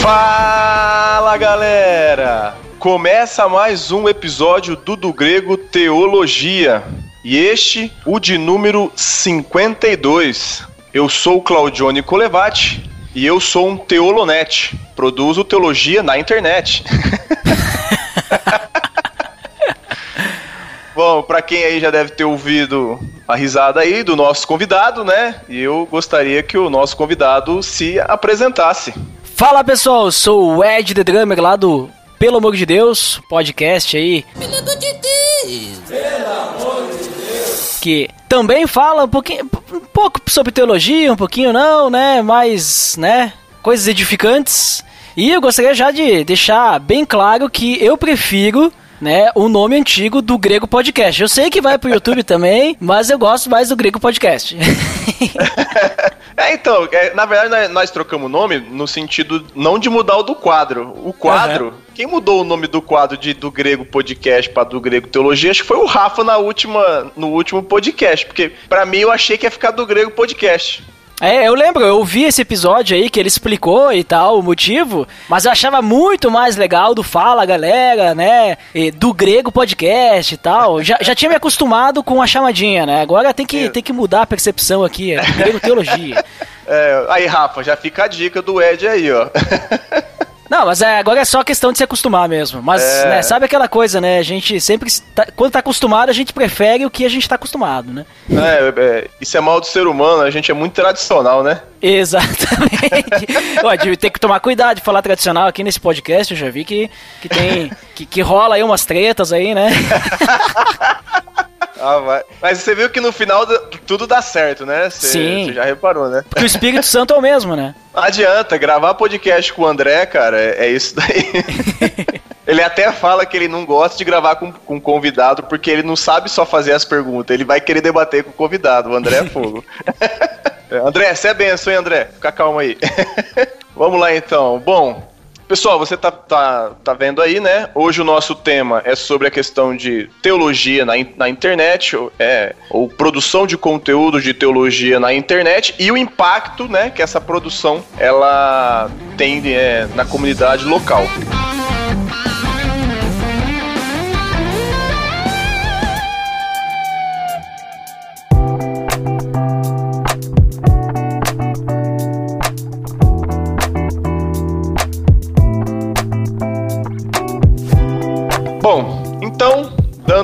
Fala galera! Começa mais um episódio do Do Grego Teologia. E este, o de número 52. Eu sou o Claudione Colevati e eu sou um teolonete. Produzo teologia na internet. Bom, para quem aí já deve ter ouvido a risada aí do nosso convidado, né? E eu gostaria que o nosso convidado se apresentasse. Fala pessoal, sou o Ed The Drummer lá do Pelo Amor de Deus, podcast aí. Pelo amor de Deus! Pelo amor de Deus! Que também fala um pouquinho, um pouco sobre teologia, um pouquinho não, né? Mas, né? Coisas edificantes. E eu gostaria já de deixar bem claro que eu prefiro né, o nome antigo do Grego Podcast. Eu sei que vai pro YouTube também, mas eu gosto mais do Grego Podcast. é, então, é, na verdade nós, nós trocamos o nome no sentido não de mudar o do quadro. O quadro, uhum. Quem mudou o nome do quadro de do Grego Podcast para do Grego Teologia, acho que foi o Rafa na última, no último podcast, porque para mim eu achei que ia ficar do Grego Podcast. É, eu lembro, eu vi esse episódio aí que ele explicou e tal, o motivo, mas eu achava muito mais legal do Fala Galera, né? do grego podcast e tal. Já, já tinha me acostumado com a chamadinha, né? Agora tem que, tem que mudar a percepção aqui, é grego teologia. É, aí, Rafa, já fica a dica do Ed aí, ó. Não, mas é, agora é só questão de se acostumar mesmo. Mas, é. né, sabe aquela coisa, né? A gente sempre, tá, quando tá acostumado, a gente prefere o que a gente tá acostumado, né? É, é, isso é mal do ser humano, a gente é muito tradicional, né? Exatamente. Ó, tem que tomar cuidado de falar tradicional aqui nesse podcast, eu já vi que, que tem. que, que rola aí umas tretas aí, né? Ah, mas, mas você viu que no final tudo dá certo, né? Você, Sim. Você já reparou, né? Porque o Espírito Santo é o mesmo, né? Não adianta, gravar podcast com o André, cara, é, é isso daí. ele até fala que ele não gosta de gravar com, com convidado porque ele não sabe só fazer as perguntas, ele vai querer debater com o convidado. O André é fogo. André, você é benção, hein, André? Fica calmo aí. Vamos lá então. Bom, Pessoal, você tá, tá, tá vendo aí, né? Hoje o nosso tema é sobre a questão de teologia na, na internet, é, ou produção de conteúdo de teologia na internet e o impacto, né, que essa produção ela tem é, na comunidade local. Bom,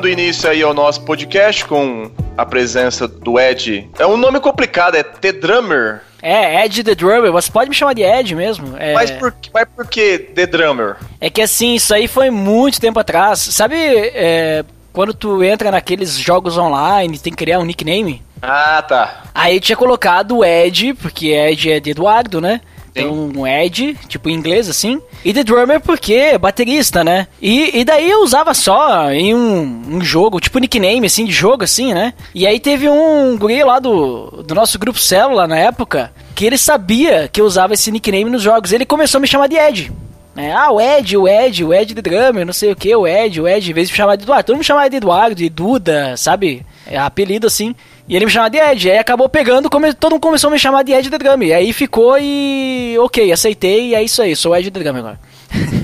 dando início aí ao nosso podcast com a presença do Ed. É um nome complicado, é The Drummer. É, Ed The Drummer, você pode me chamar de Ed mesmo. É... Mas, por, mas por que The Drummer? É que assim, isso aí foi muito tempo atrás. Sabe, é, quando tu entra naqueles jogos online, tem que criar um nickname? Ah, tá. Aí eu tinha colocado Ed, porque Ed é de Eduardo, né? Então, um Ed, tipo em inglês assim. E The Drummer porque é baterista, né? E, e daí eu usava só em um, um jogo, tipo nickname assim, de jogo assim, né? E aí teve um guri lá do, do nosso grupo Célula na época, que ele sabia que eu usava esse nickname nos jogos. Ele começou a me chamar de Ed. É, ah, o Ed, o Ed, o Ed de Drummer, não sei o que, o Ed, o Ed, em vez de me chamar de Eduardo. Todo mundo chamava de Eduardo, de Duda, sabe? É apelido assim. E ele me chamava de Ed. Aí acabou pegando, come, todo mundo começou a me chamar de Ed Drummer. Aí ficou e. Ok, aceitei e é isso aí, sou Ed The Drummer agora.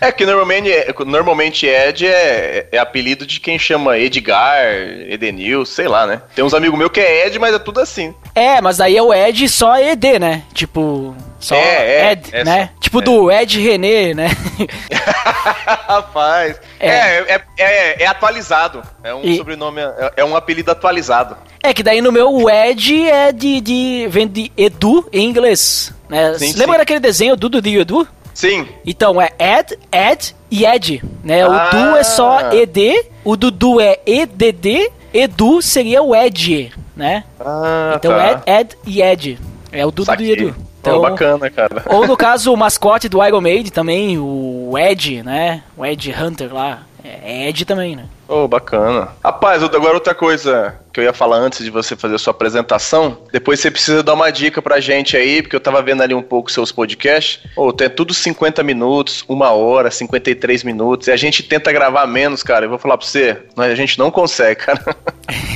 é que normalmente, normalmente Ed é, é, apelido de quem chama Edgar, Edenil, sei lá, né? Tem uns amigos meus que é Ed, mas é tudo assim. É, mas aí é o Ed só ED, né? Tipo, só é, é, Ed, é, né? Tipo é. do Ed René, né? Rapaz. É. É, é, é, atualizado. É um e... sobrenome, é, um apelido atualizado. É que daí no meu o Ed é de, de vem de Edu em inglês. Né? Sim, Lembra sim. daquele desenho Dudu de Edu? Sim. Então é Ed, Ed e Ed, né? O ah. Du é só ED, o Dudu é EDD, Edu seria o Ed, né? Ah, então tá. Ed, Ed e Ed. É o Dudu e Edu. Então, oh, bacana, cara. Ou no caso, o mascote do Iron Maiden também, o Ed, né? O Ed Hunter lá. É Ed também, né? Oh, bacana. Rapaz, agora outra coisa que eu ia falar antes de você fazer a sua apresentação. Depois você precisa dar uma dica pra gente aí, porque eu tava vendo ali um pouco seus podcasts. Ou oh, tem tudo 50 minutos, uma hora, 53 minutos. E a gente tenta gravar menos, cara. Eu vou falar pra você, a gente não consegue, cara.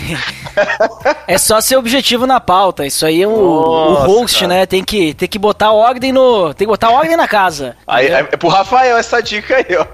é só ser objetivo na pauta. Isso aí é o, o host, cara. né? Tem que, tem que botar ordem no. Tem que botar ordem na casa. Aí, é, é pro Rafael essa dica aí, ó.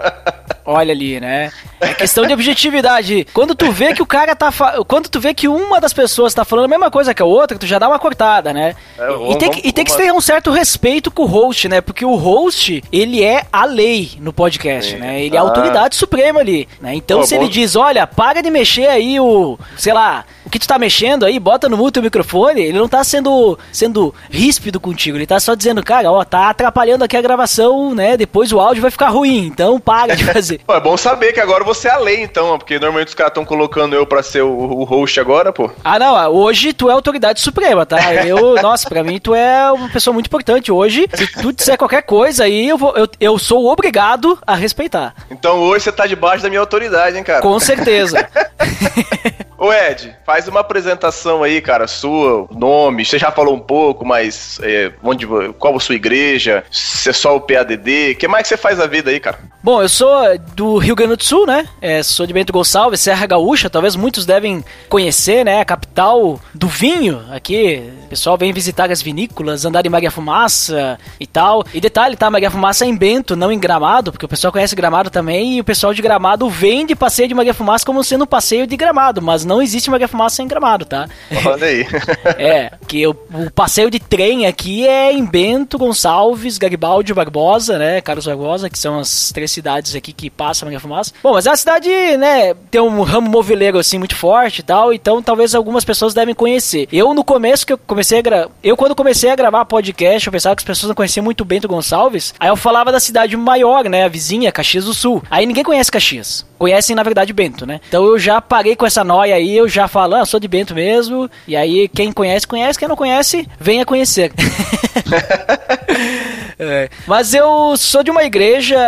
Olha ali, né? É questão de objetividade. Quando tu vê que o cara tá. Fa... Quando tu vê que uma das pessoas tá falando a mesma coisa que a outra, tu já dá uma cortada, né? É, vamos, e, tem que, e tem que ter um certo respeito com o host, né? Porque o host, ele é a lei no podcast, Sim. né? Ele é a ah. autoridade suprema ali, né? Então Pô, se bom. ele diz, olha, para de mexer aí o. sei lá tu tá mexendo aí, bota no mute o microfone, ele não tá sendo, sendo ríspido contigo, ele tá só dizendo, cara, ó, tá atrapalhando aqui a gravação, né? Depois o áudio vai ficar ruim, então para de fazer. pô, é bom saber que agora você é a lei, então, porque normalmente os caras estão colocando eu pra ser o, o, host agora, pô. Ah, não, hoje tu é a autoridade suprema, tá? Eu, nossa, pra mim tu é uma pessoa muito importante. Hoje, se tu disser qualquer coisa aí, eu, vou, eu, eu sou obrigado a respeitar. Então hoje você tá debaixo da minha autoridade, hein, cara? Com certeza. Ô Ed, faz uma apresentação aí, cara, sua, nome, você já falou um pouco, mas é, onde, qual a sua igreja, se é só o PADD, o que mais que você faz na vida aí, cara? Bom, eu sou do Rio Grande do Sul, né? É, sou de Bento Gonçalves, Serra Gaúcha, talvez muitos devem conhecer, né? A capital do vinho aqui. O pessoal vem visitar as vinícolas, andar em Maria Fumaça e tal. E detalhe, tá? Maria Fumaça é em Bento, não em Gramado, porque o pessoal conhece Gramado também e o pessoal de Gramado vem de passeio de Maria Fumaça como sendo um passeio de Gramado, mas não existe Maria Fumaça em Gramado, tá? Olha aí. é, que o, o passeio de trem aqui é em Bento, Gonçalves, Garibaldi, Barbosa, né? Carlos Barbosa, que são as três cidades aqui que passam a fumaça. Bom, mas é uma cidade, né, tem um ramo moveleiro assim muito forte e tal, então talvez algumas pessoas devem conhecer. Eu no começo que eu comecei a gravar, eu quando comecei a gravar podcast, eu pensava que as pessoas não conheciam muito Bento Gonçalves, aí eu falava da cidade maior, né, a vizinha, Caxias do Sul. Aí ninguém conhece Caxias. Conhecem na verdade Bento, né? Então eu já parei com essa noia aí, eu já falo, ah, sou de Bento mesmo. E aí quem conhece conhece, quem não conhece, venha conhecer. É. Mas eu sou de uma igreja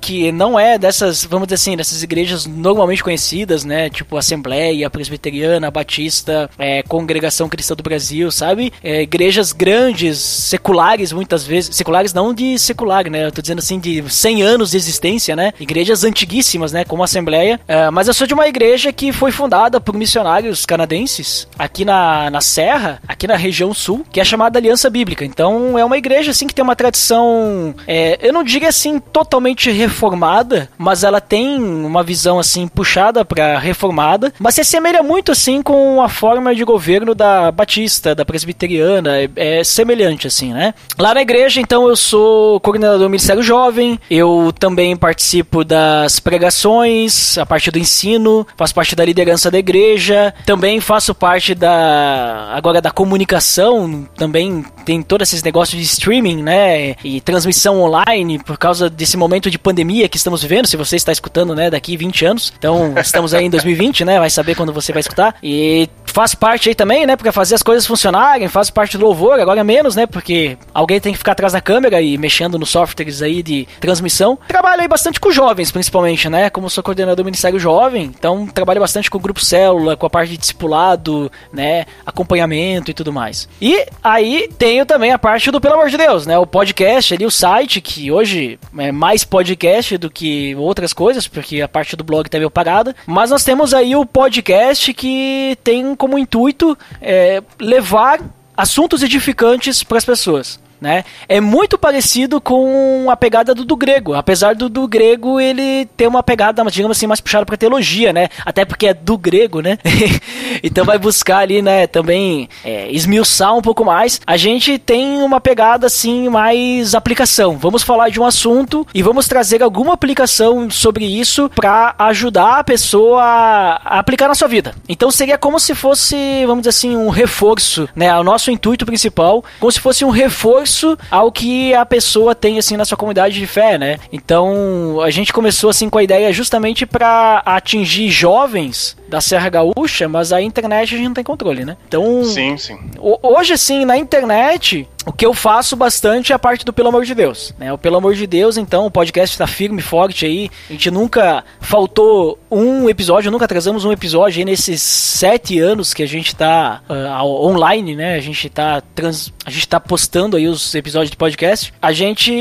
que não é dessas, vamos dizer assim, dessas igrejas normalmente conhecidas, né? Tipo Assembleia, Presbiteriana, Batista, é, Congregação Cristã do Brasil, sabe? É, igrejas grandes, seculares muitas vezes. Seculares não de secular, né? Eu tô dizendo assim, de 100 anos de existência, né? Igrejas antiguíssimas, né? Como Assembleia. É, mas eu sou de uma igreja que foi fundada por missionários canadenses aqui na, na Serra, aqui na região sul, que é chamada Aliança Bíblica. Então é uma igreja assim que tem uma tradição tradição, é, eu não diria assim totalmente reformada, mas ela tem uma visão assim puxada para reformada, mas se assemelha muito assim com a forma de governo da Batista, da Presbiteriana, é, é semelhante assim, né? Lá na igreja, então, eu sou coordenador do Ministério Jovem, eu também participo das pregações, a parte do ensino, faço parte da liderança da igreja, também faço parte da agora da comunicação, também tem todos esses negócios de streaming, né? E transmissão online por causa desse momento de pandemia que estamos vivendo. Se você está escutando, né, daqui 20 anos. Então, estamos aí em 2020, né? Vai saber quando você vai escutar. E faz parte aí também, né? Porque fazer as coisas funcionarem, faz parte do louvor, agora menos, né? Porque alguém tem que ficar atrás da câmera e mexendo nos softwares aí de transmissão. Trabalho aí bastante com jovens, principalmente, né? Como sou coordenador do Ministério Jovem, então trabalho bastante com o grupo célula, com a parte de discipulado, né? Acompanhamento e tudo mais. E aí tenho também a parte do Pelo Amor de Deus, né? O podcast ali, o site, que hoje é mais podcast do que outras coisas, porque a parte do blog tá meio parada. Mas nós temos aí o podcast que tem como intuito é, levar assuntos edificantes para as pessoas né? É muito parecido com a pegada do, do grego, apesar do, do grego ele ter uma pegada, digamos assim, mais puxada para teologia, né? Até porque é do grego, né? então vai buscar ali, né, também é, esmiuçar um pouco mais. A gente tem uma pegada assim mais aplicação. Vamos falar de um assunto e vamos trazer alguma aplicação sobre isso para ajudar a pessoa a aplicar na sua vida. Então seria como se fosse, vamos dizer assim, um reforço, né? O nosso intuito principal, como se fosse um reforço ao que a pessoa tem assim na sua comunidade de fé, né? Então, a gente começou assim com a ideia justamente para atingir jovens da Serra Gaúcha, mas a internet a gente não tem controle, né? Então, sim, sim. Hoje, assim, na internet, o que eu faço bastante é a parte do Pelo Amor de Deus. Né? O Pelo Amor de Deus, então, o podcast está firme, forte aí. A gente nunca faltou um episódio, nunca atrasamos um episódio aí nesses sete anos que a gente está uh, ah, online, né? A gente está trans... a gente tá postando aí os episódios de podcast. A gente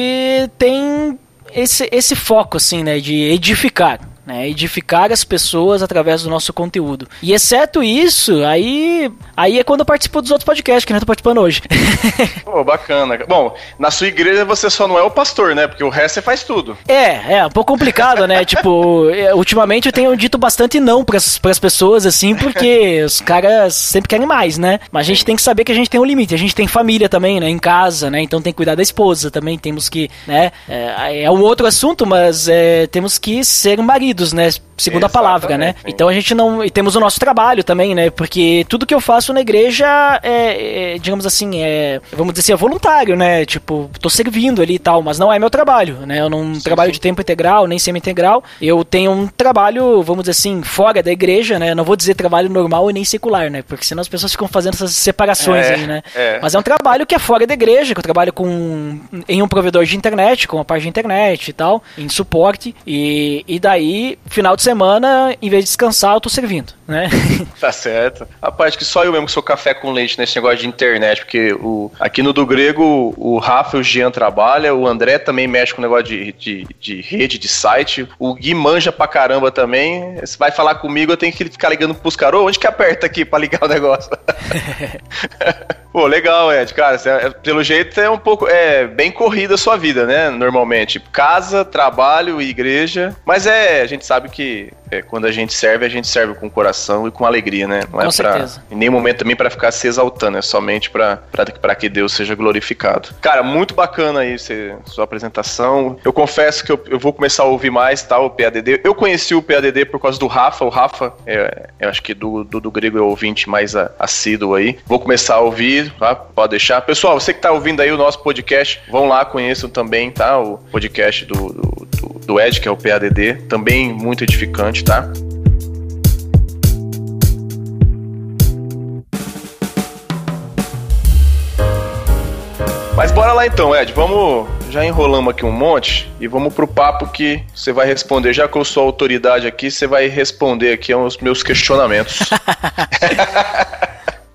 tem esse, esse foco, assim, né? De edificar né? Edificar as pessoas através do nosso conteúdo. E exceto isso, aí, aí é quando eu participo dos outros podcasts que não tô participando hoje. Pô, bacana. Bom, na sua igreja você só não é o pastor, né? Porque o resto você faz tudo. É, é um pouco complicado, né? tipo, é, ultimamente eu tenho dito bastante não para as pessoas, assim, porque os caras sempre querem mais, né? Mas a gente tem que saber que a gente tem um limite. A gente tem família também, né? Em casa, né? Então tem que cuidar da esposa também. Temos que, né? É, é um outro assunto, mas é, temos que ser marido né? Segundo Exatamente. a palavra, né? Então a gente não. E temos o nosso trabalho também, né? Porque tudo que eu faço na igreja é, é digamos assim, é. Vamos dizer assim, é voluntário, né? Tipo, tô servindo ali e tal, mas não é meu trabalho, né? Eu não sim, trabalho sim. de tempo integral, nem semi-integral. Eu tenho um trabalho, vamos dizer assim, fora da igreja, né? Não vou dizer trabalho normal e nem secular, né? Porque senão as pessoas ficam fazendo essas separações é, aí, né? É. Mas é um trabalho que é fora da igreja, que eu trabalho com em um provedor de internet, com a parte de internet e tal, em suporte. E, e daí final de semana, em vez de descansar, eu tô servindo, né? Tá certo. Rapaz, que só eu mesmo que sou café com leite nesse negócio de internet, porque o, aqui no do grego, o Rafa e o Jean trabalham, o André também mexe com negócio de, de, de rede, de site, o Gui manja pra caramba também. Você vai falar comigo, eu tenho que ficar ligando pros caras, onde que aperta aqui pra ligar o negócio? Pô, legal, Ed, cara, é, pelo jeito é um pouco, é bem corrida a sua vida, né, normalmente. Casa, trabalho, igreja, mas é, a gente sabe que é, quando a gente serve, a gente serve com coração e com alegria, né? Não é com é pra, certeza. em nenhum momento também para ficar se exaltando, é somente para que Deus seja glorificado. Cara, muito bacana aí você, sua apresentação. Eu confesso que eu, eu vou começar a ouvir mais tal, o PADD. Eu conheci o PADD por causa do Rafa. O Rafa, é, eu acho que do, do, do grego é o ouvinte mais assíduo aí. Vou começar a ouvir, tá? Pode deixar. Pessoal, você que tá ouvindo aí o nosso podcast, vão lá, conheçam também, tá? O podcast do, do, do, do Ed, que é o PADD. Também muito edificante, tá? Mas bora lá então, Ed. Vamos. Já enrolamos aqui um monte e vamos pro papo que você vai responder. Já que eu sou autoridade aqui, você vai responder aqui aos meus questionamentos.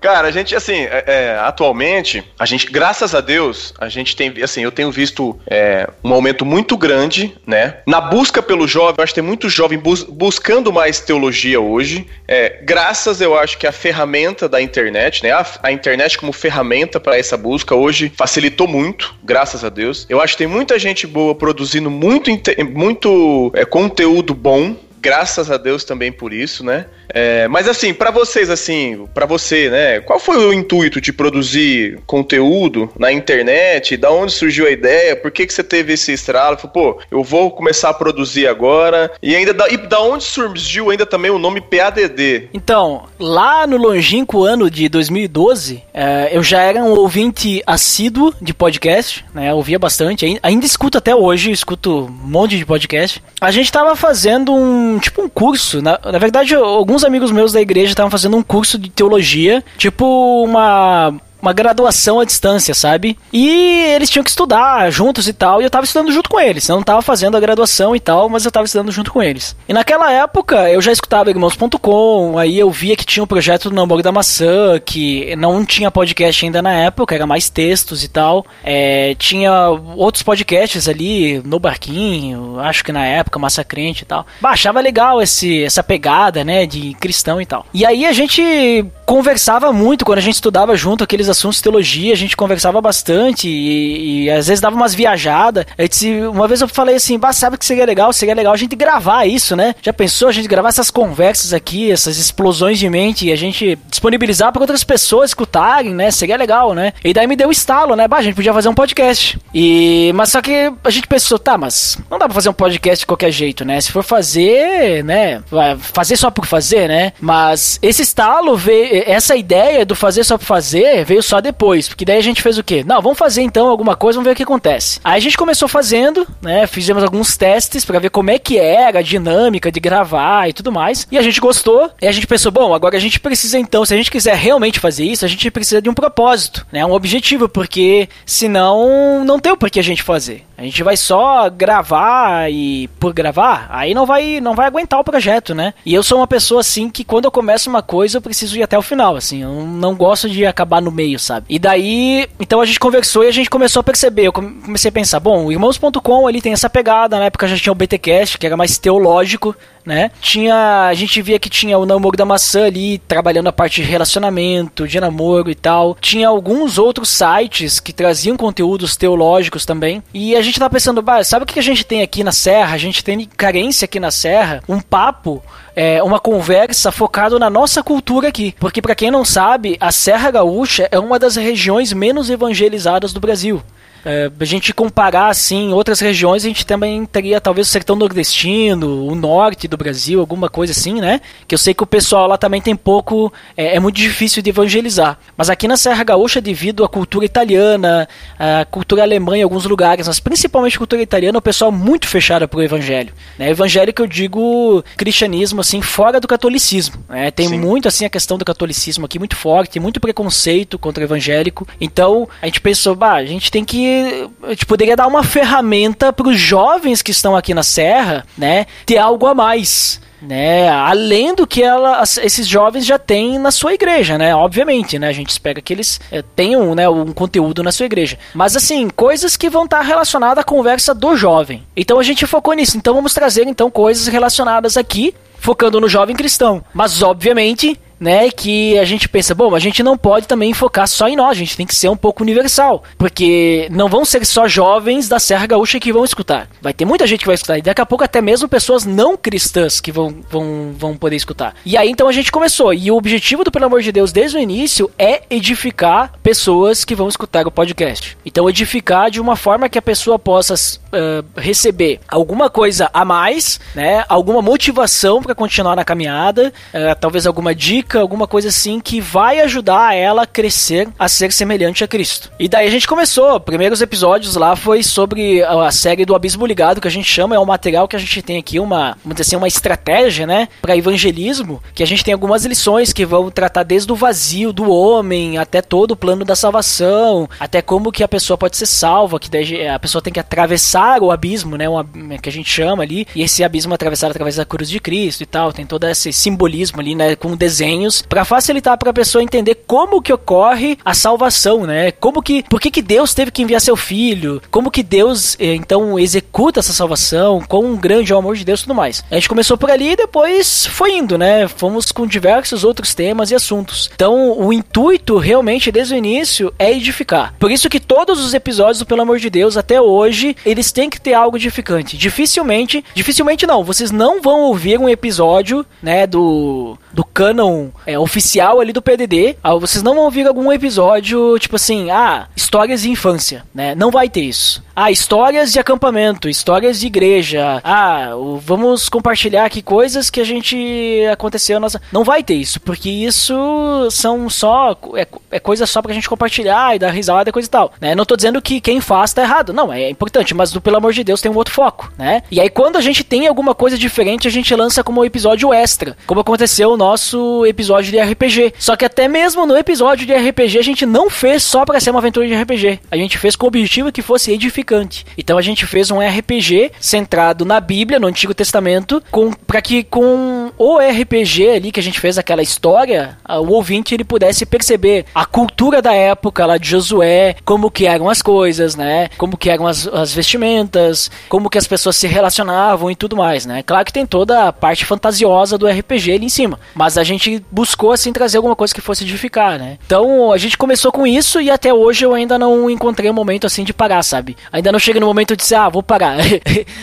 Cara, a gente, assim, é, é, atualmente, a gente, graças a Deus, a gente tem, assim, eu tenho visto é, um aumento muito grande, né? Na busca pelo jovem, eu acho que tem muito jovem bus buscando mais teologia hoje. É, graças, eu acho que a ferramenta da internet, né? A, a internet como ferramenta para essa busca hoje facilitou muito, graças a Deus. Eu acho que tem muita gente boa produzindo muito, muito é, conteúdo bom, graças a Deus também por isso, né? É, mas assim, para vocês, assim, para você, né? Qual foi o intuito de produzir conteúdo na internet? Da onde surgiu a ideia? Por que, que você teve esse estralo? Falou, pô, eu vou começar a produzir agora. E ainda da, e da onde surgiu ainda também o nome PADD? Então, lá no longínquo ano de 2012, é, eu já era um ouvinte assíduo de podcast, né? Eu ouvia bastante, ainda escuto até hoje, escuto um monte de podcast. A gente tava fazendo um tipo um curso, na, na verdade, alguns amigos meus da igreja estavam fazendo um curso de teologia, tipo uma uma graduação à distância, sabe? E eles tinham que estudar juntos e tal, e eu tava estudando junto com eles. Eu não tava fazendo a graduação e tal, mas eu tava estudando junto com eles. E naquela época eu já escutava Irmãos.com, aí eu via que tinha o um projeto do Namoro da Maçã, que não tinha podcast ainda na época, era mais textos e tal. É, tinha outros podcasts ali no Barquinho, acho que na época, Massa Crente e tal. Baixava legal esse, essa pegada, né, de cristão e tal. E aí a gente conversava muito quando a gente estudava junto aqueles assuntos teologia, a gente conversava bastante e, e às vezes dava umas viajadas. Uma vez eu falei assim, bah, sabe que seria legal? Seria legal a gente gravar isso, né? Já pensou a gente gravar essas conversas aqui, essas explosões de mente e a gente disponibilizar para outras pessoas escutarem, né? Seria legal, né? E daí me deu o estalo, né? Bah, a gente podia fazer um podcast. E mas só que a gente pensou, tá, mas não dá para fazer um podcast de qualquer jeito, né? Se for fazer, né, fazer só por fazer, né? Mas esse estalo veio essa ideia do fazer só por fazer veio veio só depois, porque daí a gente fez o quê? Não, vamos fazer então alguma coisa, vamos ver o que acontece. Aí a gente começou fazendo, né? Fizemos alguns testes para ver como é que era a dinâmica de gravar e tudo mais. E a gente gostou. E a gente pensou, bom, agora a gente precisa então, se a gente quiser realmente fazer isso, a gente precisa de um propósito, né? Um objetivo, porque senão não tem o porquê a gente fazer. A gente vai só gravar e por gravar, aí não vai não vai aguentar o projeto, né? E eu sou uma pessoa assim que quando eu começo uma coisa eu preciso ir até o final, assim, eu não gosto de acabar no meio, sabe? E daí, então a gente conversou e a gente começou a perceber, eu comecei a pensar, bom, o irmãos.com ali tem essa pegada, na época já tinha o BTcast, que era mais teológico, né? Tinha, a gente via que tinha o namoro da maçã ali trabalhando a parte de relacionamento, de namoro e tal. Tinha alguns outros sites que traziam conteúdos teológicos também. E a gente tá pensando, sabe o que a gente tem aqui na Serra? A gente tem carência aqui na Serra, um papo é, uma conversa focado na nossa cultura aqui. Porque, para quem não sabe, a Serra Gaúcha é uma das regiões menos evangelizadas do Brasil. É, a gente comparar assim outras regiões, a gente também teria talvez o sertão nordestino, o norte do Brasil, alguma coisa assim, né? Que eu sei que o pessoal lá também tem pouco, é, é muito difícil de evangelizar. Mas aqui na Serra Gaúcha, devido à cultura italiana, à cultura alemã em alguns lugares, mas principalmente a cultura italiana, o pessoal é muito fechado pro evangelho. Né? Evangelho que eu digo cristianismo assim fora do catolicismo. Né? Tem Sim. muito assim a questão do catolicismo aqui muito forte, muito preconceito contra o evangélico. Então a gente pensou, bah, a gente tem que a gente poderia dar uma ferramenta para os jovens que estão aqui na Serra, né, ter algo a mais né? Além do que ela, esses jovens já têm na sua igreja, né? Obviamente, né? A gente espera que eles é, tenham né, um conteúdo na sua igreja. Mas assim, coisas que vão estar relacionadas à conversa do jovem. Então a gente focou nisso. Então vamos trazer então coisas relacionadas aqui, focando no jovem cristão. Mas obviamente né, que a gente pensa, bom, a gente não pode também focar só em nós, a gente tem que ser um pouco universal, porque não vão ser só jovens da Serra Gaúcha que vão escutar. Vai ter muita gente que vai escutar, e daqui a pouco até mesmo pessoas não cristãs que vão, vão, vão poder escutar. E aí então a gente começou, e o objetivo do Pelo Amor de Deus desde o início é edificar pessoas que vão escutar o podcast. Então edificar de uma forma que a pessoa possa uh, receber alguma coisa a mais, né, alguma motivação para continuar na caminhada, uh, talvez alguma dica dica, alguma coisa assim que vai ajudar ela a crescer a ser semelhante a Cristo. E daí a gente começou. Primeiros episódios lá foi sobre a série do Abismo Ligado, que a gente chama, é um material que a gente tem aqui, uma, vamos dizer assim, uma estratégia, né, para evangelismo, que a gente tem algumas lições que vão tratar desde o vazio do homem até todo o plano da salvação, até como que a pessoa pode ser salva, que daí a pessoa tem que atravessar o abismo, né, uma, que a gente chama ali, e esse abismo é atravessado através da cruz de Cristo e tal, tem todo esse simbolismo ali, né, com desenho desenhos para facilitar para a pessoa entender como que ocorre a salvação, né? Como que, por que que Deus teve que enviar seu filho? Como que Deus eh, então executa essa salvação? Com grande é o amor de Deus e tudo mais. A gente começou por ali e depois foi indo, né? Fomos com diversos outros temas e assuntos. Então, o intuito realmente desde o início é edificar. Por isso que todos os episódios do Pelo Amor de Deus até hoje, eles têm que ter algo edificante. Dificilmente, dificilmente não, vocês não vão ouvir um episódio, né, do do canon é, oficial ali do PDD, ah, vocês não vão ouvir algum episódio tipo assim, ah, histórias de infância, né? Não vai ter isso. Ah, histórias de acampamento, histórias de igreja. Ah, vamos compartilhar aqui coisas que a gente aconteceu nossa. Não vai ter isso, porque isso são só é, é coisa só pra gente compartilhar e dar risada e coisa e tal, né? Não tô dizendo que quem faz tá errado, não, é importante, mas pelo amor de Deus tem um outro foco, né? E aí quando a gente tem alguma coisa diferente, a gente lança como episódio extra, como aconteceu o nosso episódio de RPG. Só que até mesmo no episódio de RPG a gente não fez só para ser uma aventura de RPG. A gente fez com o objetivo que fosse edificante então a gente fez um RPG centrado na Bíblia, no Antigo Testamento, com para que com o RPG ali que a gente fez aquela história, o ouvinte ele pudesse perceber a cultura da época lá de Josué, como que eram as coisas, né? Como que eram as, as vestimentas, como que as pessoas se relacionavam e tudo mais, né? Claro que tem toda a parte fantasiosa do RPG ali em cima, mas a gente buscou assim trazer alguma coisa que fosse edificar, né? Então a gente começou com isso e até hoje eu ainda não encontrei um momento assim de parar, sabe? Ainda não chega no momento de dizer, ah, vou parar.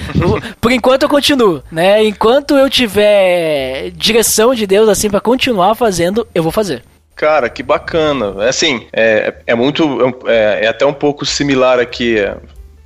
Por enquanto eu continuo, né? Enquanto eu tiver direção de Deus assim para continuar fazendo, eu vou fazer. Cara, que bacana. É assim, é, é muito. É, é até um pouco similar aqui. É,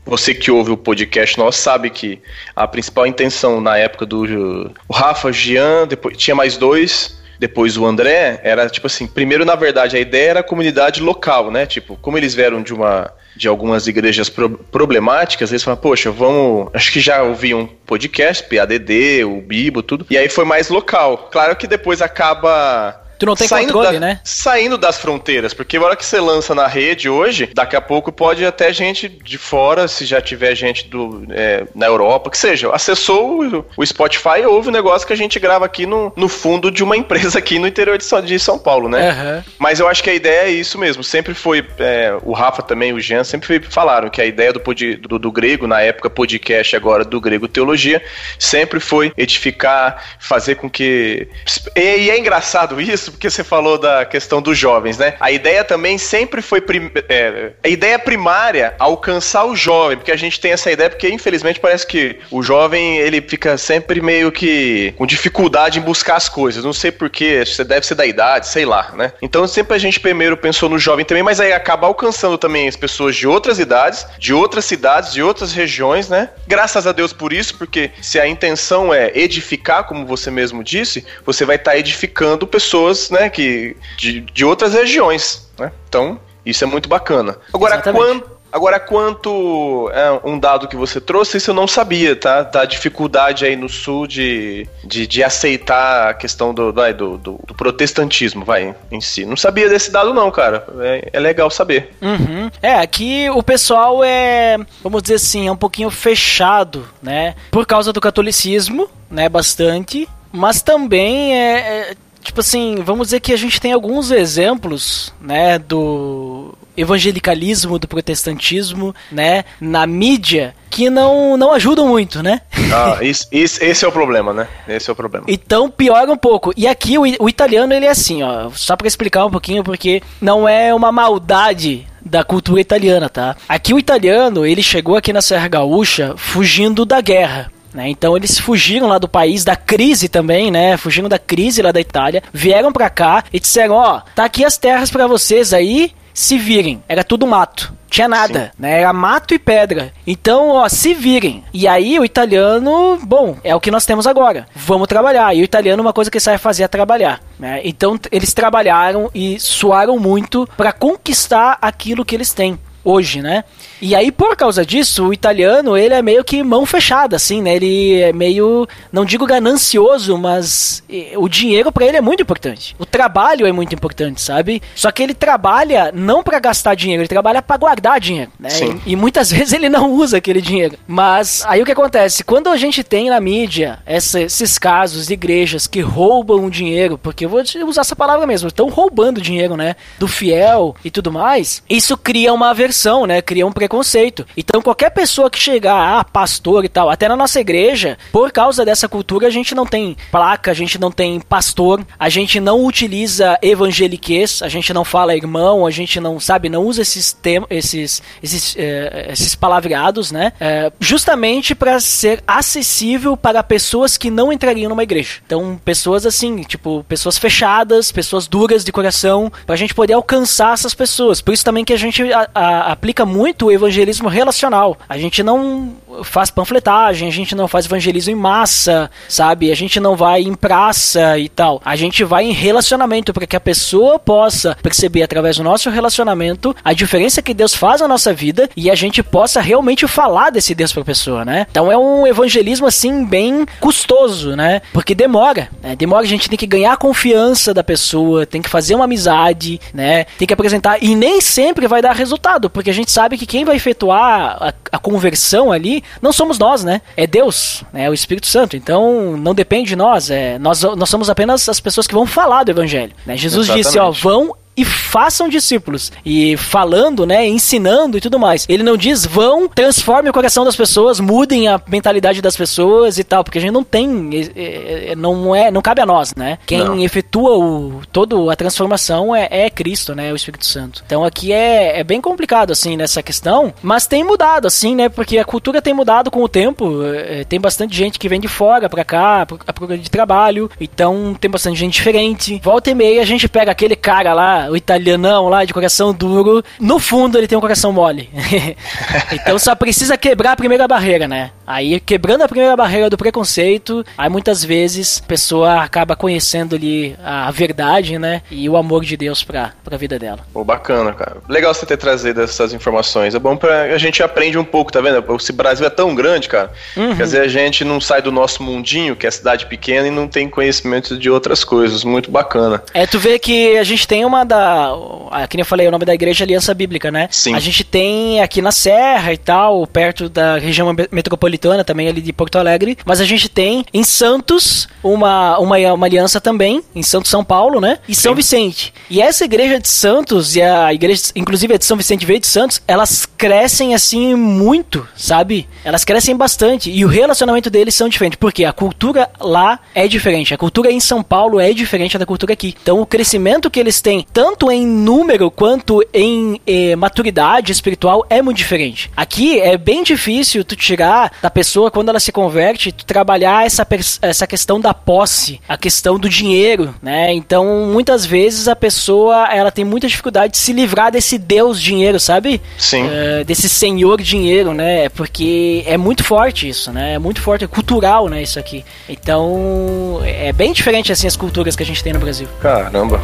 você que ouve o podcast nosso sabe que a principal intenção na época do o Rafa, Jean, depois tinha mais dois, depois o André, era tipo assim, primeiro na verdade a ideia era a comunidade local, né? Tipo, como eles vieram de uma de algumas igrejas pro, problemáticas, eles falaram, poxa, vamos. Acho que já ouvi um podcast, PADD, o Bibo, tudo. E aí foi mais local. Claro que depois acaba Tu não tem saindo controle, da- né? Saindo das fronteiras, porque a hora que você lança na rede hoje, daqui a pouco pode até gente de fora, se já tiver gente do, é, na Europa, que seja, acessou o, o Spotify e ouve o negócio que a gente grava aqui no, no fundo de uma empresa aqui no interior de São, de São Paulo, né? Aham. Mas eu acho que a ideia é isso mesmo. Sempre foi. é, o Rafa também, o Jean, sempre falaram que a ideia do, pod- do, do grego, na época podcast, agora do grego teologia, sempre foi edificar, fazer com que. E, e é engraçado isso, porque você falou da questão dos jovens, né? A ideia também sempre foi. prim- é, a ideia primária, alcançar o jovem, porque a gente tem essa ideia, porque infelizmente parece que o jovem ele fica sempre meio que com dificuldade em buscar as coisas. Não sei porquê, deve ser da idade, sei lá, né? Então sempre a gente primeiro pensou no jovem também, mas aí acaba alcançando também as pessoas de outras idades, de outras cidades, de outras regiões, né? Graças a Deus por isso, porque se a intenção é edificar, como você mesmo disse, você vai estar edificando pessoas, né, que de, de outras regiões, né? Então, isso é muito bacana. Agora, quanto Agora, quanto é, um dado que você trouxe, isso eu não sabia, tá? Da dificuldade aí no sul de, de, de aceitar a questão do, vai, do, do, do protestantismo, vai, em si. Não sabia desse dado, não, cara. É, é legal saber. Uhum. É, aqui o pessoal é, vamos dizer assim, é um pouquinho fechado, né? Por causa do catolicismo, né? Bastante. Mas também é, é, tipo assim, vamos dizer que a gente tem alguns exemplos, né? Do evangelicalismo, do protestantismo, né? Na mídia, que não, não ajudam muito, né? Ah, isso, isso- esse é o problema, né? Esse é o problema. Então piora um pouco. E aqui o, o italiano ele é assim, ó, só pra explicar um pouquinho porque não é uma maldade da cultura italiana, tá? Aqui o italiano, ele chegou aqui na Serra Gaúcha fugindo da guerra. Né? Então eles fugiram lá do país, da crise também, né? Fugiram da crise lá da Itália, vieram pra cá e disseram: Ó, tá aqui as terras pra vocês aí, se virem. Era tudo mato. Tinha nada, né? Era mato e pedra. Então, ó, se virem. E aí o italiano, bom, é o que nós temos agora. Vamos trabalhar. E o italiano, uma coisa que ele sabe fazer é trabalhar. Né? Então, eles trabalharam e suaram muito para conquistar aquilo que eles têm hoje, né? E aí, por causa disso, o italiano, ele é meio que mão fechada, assim, né? Ele é meio, não digo ganancioso, mas o dinheiro pra ele é muito importante. O trabalho é muito importante, sabe? Só que ele trabalha não pra gastar dinheiro, ele trabalha pra guardar dinheiro, né? Sim. E, e muitas vezes ele não usa aquele dinheiro. Mas aí o que acontece? Quando a gente tem na mídia essa- esses casos de igrejas que roubam o dinheiro, porque eu vou usar essa palavra mesmo, estão roubando dinheiro, né? Do fiel e tudo mais, isso cria uma aversão, né? Cria um preconceito. Então qualquer pessoa que chegar, ah, pastor e tal, até na nossa igreja, por causa dessa cultura, a gente não tem placa, a gente não tem pastor, a gente não utiliza evangeliquez, a gente não fala irmão, a gente não, sabe, não usa esses termos, esses, esses, eh, esses palavreados, né? Eh, justamente para ser acessível para pessoas que não entrariam numa igreja. Então, pessoas assim, tipo, pessoas fechadas, pessoas duras de coração, pra gente poder alcançar essas pessoas. Por isso também que a gente a- a- aplica muito o evangelismo relacional. A gente não faz panfletagem, a gente não faz evangelismo em massa, sabe? A gente não vai em praça e tal. A gente vai em relacionamento para que a pessoa possa perceber através do nosso relacionamento a diferença que Deus faz na nossa vida e a gente possa realmente falar desse Deus para a pessoa, né? Então é um evangelismo assim bem custoso, né? Porque demora, né? Demora, a gente tem que ganhar a confiança da pessoa, tem que fazer uma amizade, né? Tem que apresentar e nem sempre vai dar resultado, porque a gente sabe que quem vai efetuar a, a conversão ali não somos nós, né? É Deus, né? É o Espírito Santo. Então não depende de nós, é nós nós somos apenas as pessoas que vão falar do evangelho, né? Jesus disse, ó, Exatamente. vão e façam discípulos. E falando, né, ensinando e tudo mais. Ele não diz vão, transforme o coração das pessoas, mudem a mentalidade das pessoas e tal, porque a gente não tem, é, é, não é, não cabe a nós, né? Quem Não. efetua o, toda a transformação é, é Cristo, né, o Espírito Santo. Então aqui é, é bem complicado assim nessa questão, mas tem mudado assim, né? Porque a cultura tem mudado com o tempo. é, tem bastante gente que vem de fora pra cá, a procura de trabalho. Então tem bastante gente diferente. Volta e meia a gente pega aquele cara lá, o italianão lá de coração duro. No fundo ele tem um coração mole. então só precisa quebrar a primeira barreira, né? Aí, quebrando a primeira barreira do preconceito, aí muitas vezes a pessoa acaba conhecendo ali a verdade, né? E o amor de Deus pra, pra vida dela. Pô, bacana, cara. Legal você ter trazido essas informações. É bom pra a gente aprende um pouco, tá vendo? Esse Brasil é tão grande, cara. Uhum. Quer dizer, a gente não sai do nosso mundinho, que é cidade pequena, e não tem conhecimento de outras coisas. Muito bacana. É, tu vê que a gente tem uma da. Aqui eu falei, o nome da igreja é Aliança Bíblica, né? Sim. A gente tem aqui na Serra e tal, perto da região metropolitana também ali de Porto Alegre. Mas a gente tem em Santos uma, uma, uma aliança também, em Santos, São Paulo, né? E São Sim. Vicente. E essa igreja de Santos, e a igreja, inclusive a de São Vicente veio de Santos, elas crescem assim muito, sabe? Elas crescem bastante. E o relacionamento deles são diferentes. Porque a cultura lá é diferente. A cultura em São Paulo é diferente da cultura aqui. Então o crescimento que eles têm, tanto em número quanto em eh, maturidade espiritual, é muito diferente. Aqui é bem difícil tu tirar da pessoa quando ela se converte, trabalhar essa, essa questão da posse, a questão do dinheiro, né? Então muitas vezes a pessoa ela tem muita dificuldade de se livrar desse Deus dinheiro, sabe? Sim. Uh, desse senhor dinheiro, né? Porque é muito forte isso, né? É muito forte, é cultural, né? Isso aqui. Então é bem diferente assim as culturas que a gente tem no Brasil. Caramba.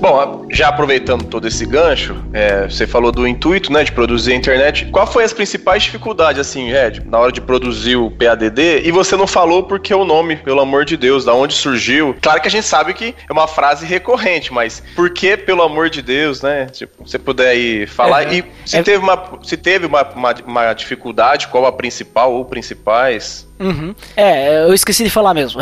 Bom, já aproveitando todo esse gancho, é, você falou do intuito, né, de produzir a internet. Qual foi as principais dificuldades, assim, Ed, na hora de produzir o PADD? E você não falou porque o nome, pelo amor de Deus, da onde surgiu? Claro que a gente sabe que é uma frase recorrente, mas por que, pelo amor de Deus, né? Tipo, você puder aí falar. É, e se é... teve, uma, se teve uma, uma, uma dificuldade, qual a principal ou principais? Uhum. É, eu esqueci de falar mesmo.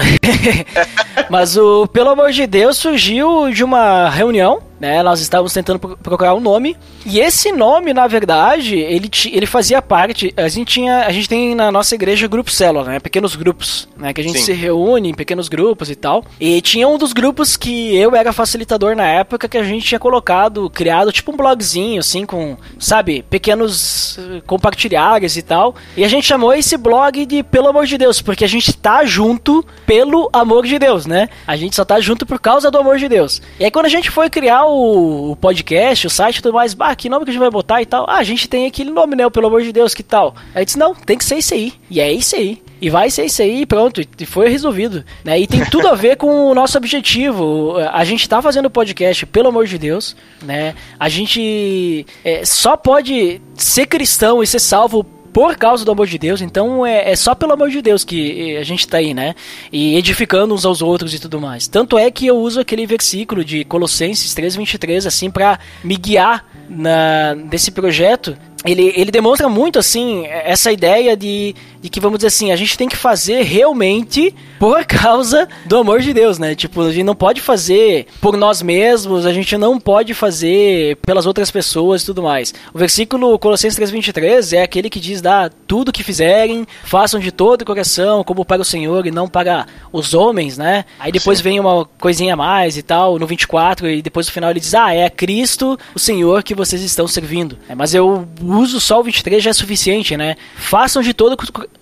Mas o Pelo Amor de Deus surgiu de uma reunião né? Nós estávamos tentando procurar um nome e esse nome, na verdade, ele, ele fazia parte. A gente tinha, a gente tem na nossa igreja grupos célula, né? Pequenos grupos, né? Que a gente Sim. se reúne em pequenos grupos e tal. E tinha um dos grupos que eu era facilitador na época que a gente tinha colocado, criado tipo um blogzinho, assim, com, sabe, pequenos uh, compartilhares e tal. E a gente chamou esse blog de Pelo Amor de Deus, porque a gente tá junto pelo amor de Deus, né? A gente só tá junto por causa do amor de Deus. E aí quando a gente foi criar o, podcast, o site e tudo mais, bah, que nome que a gente vai botar e tal? Ah, a gente tem aquele nome, né? Pelo amor de Deus, que tal? Aí disse, não, tem que ser isso aí. E é isso aí. E vai ser isso aí, pronto, e foi resolvido. Né? E tem tudo a ver com o nosso objetivo. A gente tá fazendo podcast, pelo amor de Deus, né? A gente é, só pode ser cristão e ser salvo por causa do amor de Deus. Então é, é, só pelo amor de Deus que a gente tá aí, né? E edificando uns aos outros e tudo mais. Tanto é que eu uso aquele versículo de Colossenses 3:23 assim para me guiar na projeto ele, ele demonstra muito assim essa ideia de, de que vamos dizer assim a gente tem que fazer realmente por causa do amor de Deus né? Tipo a gente não pode fazer por nós mesmos a gente não pode fazer pelas outras pessoas e tudo mais. O versículo Colossenses 3:23 é aquele que diz dá tudo que fizerem façam de todo o coração como para o Senhor e não para os homens né? Aí depois Sim. vem uma coisinha a mais e tal no 24 e depois no final ele diz ah é Cristo o Senhor que vocês estão servindo é, mas eu uso só o 23 já é suficiente, né? Façam de todo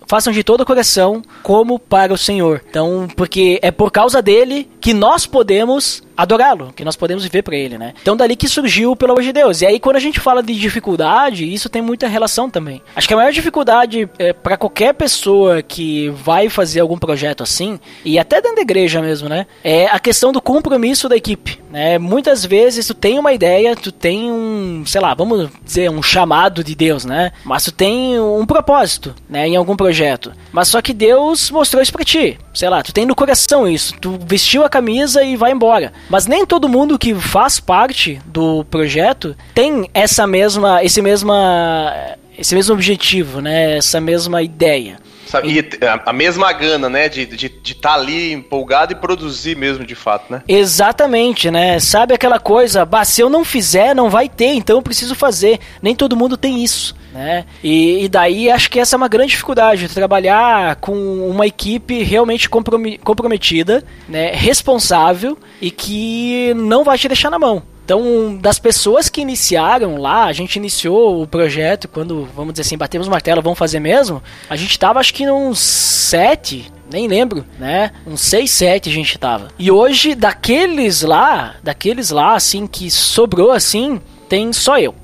façam de todo o coração como para o Senhor. Então, porque é por causa dele que nós podemos adorá-lo, que nós podemos viver para ele, né? Então dali que surgiu pelo amor de Deus. E aí quando a gente fala de dificuldade, isso tem muita relação também. Acho que a maior dificuldade é, para qualquer pessoa que vai fazer algum projeto assim, e até dentro da igreja mesmo, né? É a questão do compromisso da equipe, né? Muitas vezes tu tem uma ideia, tu tem um, sei lá, vamos dizer, um chamado de Deus, né? Mas tu tem um propósito, né, em algum projeto. Mas só que Deus mostrou isso para ti. Sei lá, tu tem no coração isso, tu vestiu a camisa e vai embora. Mas nem todo mundo que faz parte do projeto tem essa mesma, esse mesma, esse mesmo objetivo, né? Essa mesma ideia. Sabe? E a mesma gana, né? De estar de, de tá ali empolgado e produzir mesmo, de fato, né? Exatamente, né? Sabe aquela coisa, bah, se eu não fizer, não vai ter, então eu preciso fazer. Nem todo mundo tem isso. Né? E, e, daí acho que essa é uma grande dificuldade, trabalhar com uma equipe realmente comprometida, né, responsável e que não vai te deixar na mão. Então, das pessoas que iniciaram lá, a gente iniciou o projeto quando, vamos dizer assim, batemos o martelo, vamos fazer mesmo. A gente tava acho que uns sete, nem lembro, né? Uns seis, sete a gente tava. E hoje, daqueles lá, daqueles lá, assim, que sobrou assim, tem só eu.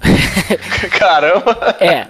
Caramba! É.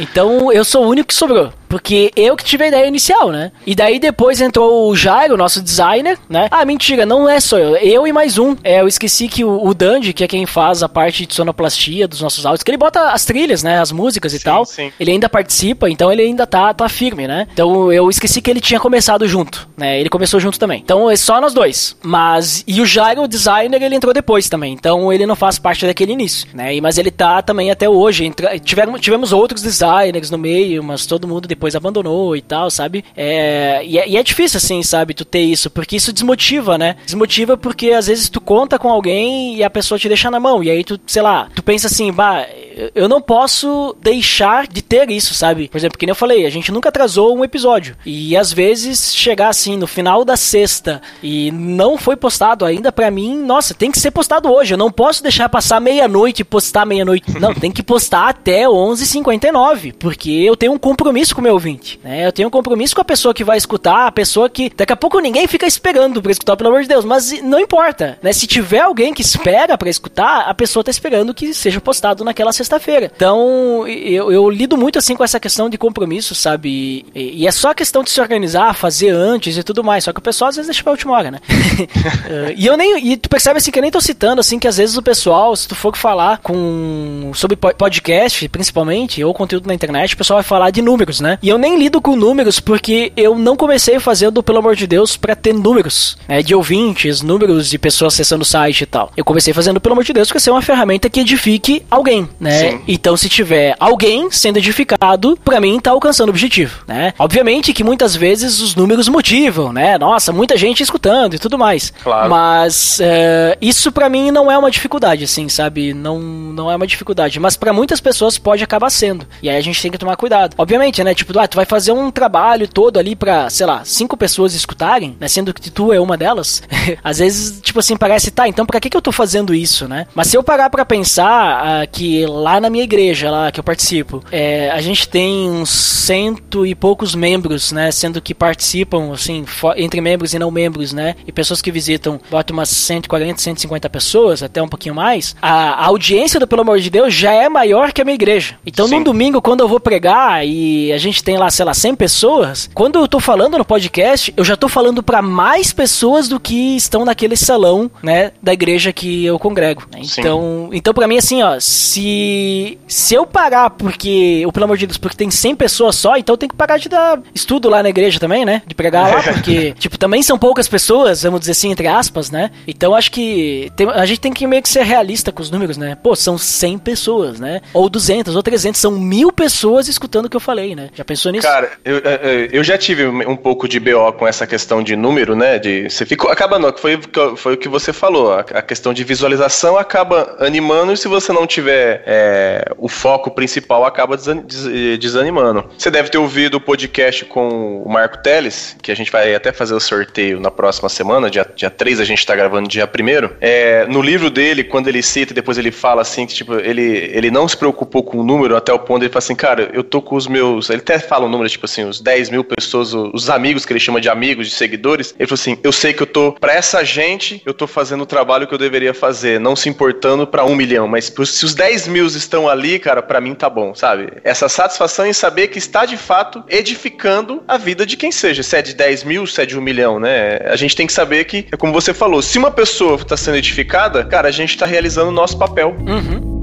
Então eu sou o único que sobrou. Porque eu que tive a ideia inicial, né? E daí depois entrou o Jairo, nosso designer, né? Ah, mentira, não é só eu. Eu e mais um. É, eu esqueci que o, o Dandy, que é quem faz a parte de sonoplastia dos nossos áudios, que ele bota as trilhas, né? As músicas e sim, tal. Sim. Ele ainda participa, então ele ainda tá, tá firme, né? Então eu esqueci que ele tinha começado junto, né? Ele começou junto também. Então é só nós dois. Mas. E o Jairo, o designer, ele entrou depois também. Então ele não faz parte daquele início, né? Mas ele tá também até hoje. Entra... Tivemos, tivemos outros designers no meio, mas todo mundo depois abandonou e tal, sabe? É, e, é, e é difícil, assim, sabe, tu ter isso, porque isso desmotiva, né? Desmotiva porque às vezes tu conta com alguém e a pessoa te deixa na mão, e aí tu, sei lá, tu pensa assim, bah, eu não posso deixar de ter isso, sabe? Por exemplo, que nem eu falei, a gente nunca atrasou um episódio. E às vezes chegar assim no final da sexta e não foi postado ainda, para mim, nossa, tem que ser postado hoje. Eu não posso deixar passar meia-noite e postar meia-noite. Não, tem que postar até 11h59, porque eu tenho um compromisso com meu ouvinte. Né? Eu tenho um compromisso com a pessoa que vai escutar, a pessoa que daqui a pouco ninguém fica esperando pra escutar, pelo amor de Deus. Mas não importa, né? Se tiver alguém que espera para escutar, a pessoa tá esperando que seja postado naquela sexta sexta-feira. Então, eu, eu, lido muito assim com essa questão de compromisso, sabe? E, e, é só questão de se organizar, fazer antes e tudo mais. Só que o pessoal às vezes deixa pra última hora, né? uh, e eu nem. E tu percebe assim que eu nem tô citando, assim, que às vezes o pessoal, se tu for falar com. sobre podcast, principalmente, ou conteúdo na internet, o pessoal vai falar de números, né? E eu nem lido com números porque eu não comecei fazendo, pelo amor de Deus, para ter números, né? De ouvintes, números de pessoas acessando o site e tal. Eu comecei fazendo, pelo amor de Deus, porque ser uma ferramenta que edifique alguém, né? Sim. Então, se tiver alguém sendo edificado, para mim tá alcançando o objetivo, né? Obviamente que muitas vezes os números motivam, né? Nossa, muita gente escutando e tudo mais. Claro. Mas uh, isso para mim não é uma dificuldade, assim, sabe? Não, não é uma dificuldade. Mas para muitas pessoas pode acabar sendo. E aí a gente tem que tomar cuidado. Obviamente, né? Tipo, ah, tu vai fazer um trabalho todo ali pra, sei lá, cinco pessoas escutarem, né? Sendo que tu é uma delas. Às vezes, tipo assim, parece, tá, então pra que, que eu tô fazendo isso, né? Mas se eu parar pra pensar uh, que lá na minha igreja, lá que eu participo, é, a gente tem uns cento e poucos membros, né? Sendo que participam, assim, entre membros e não membros, né? E pessoas que visitam, bota umas 140, 150 pessoas, até um pouquinho mais. A, a audiência do Pelo Amor de Deus já é maior que a minha igreja. Então, Sim. num domingo, quando eu vou pregar e a gente tem lá, sei lá, 100 pessoas, quando eu tô falando no podcast, eu já tô falando para mais pessoas do que estão naquele salão, né? Da igreja que eu congrego. Né? Então, então para mim, assim, ó, se, se eu parar porque, ou pelo amor de Deus, porque tem 100 pessoas só, então tem que parar de dar estudo lá na igreja também, né? De pregar lá, porque, tipo, também são poucas pessoas, vamos dizer assim, entre aspas, né? Então acho que tem, a gente tem que meio que ser realista com os números, né? Pô, são 100 pessoas, né? Ou 200, ou 300, são mil pessoas escutando o que eu falei, né? Já pensou nisso? Cara, eu, eu já tive um pouco de BO com essa questão de número, né? De, você ficou, acaba não, foi, foi o que você falou, a, a questão de visualização acaba animando e se você não tiver é, o foco principal acaba desanimando. Você deve ter ouvido o podcast com o Marco Teles, que a gente vai até fazer o sorteio na próxima semana, dia, dia 3 a gente tá gravando dia 1 é, No livro dele, quando ele cita, depois ele fala assim, que tipo, ele, ele não se preocupou com o número até o ponto de ele fala assim, cara, eu tô com os meus. Ele até fala um número, tipo assim, os 10 mil pessoas, os amigos que ele chama de amigos, de seguidores. Ele falou assim: eu sei que eu tô, pra essa gente, eu tô fazendo o trabalho que eu deveria fazer, não se importando para um milhão, mas se os 10 mil estão ali, cara, para mim tá bom, sabe? Essa satisfação em saber que está de fato edificando a vida de quem seja. Se é de 10 mil, se é de um milhão, né? A gente tem que saber que, é como você falou, se uma pessoa está sendo edificada, cara, a gente está realizando o nosso papel. Uhum.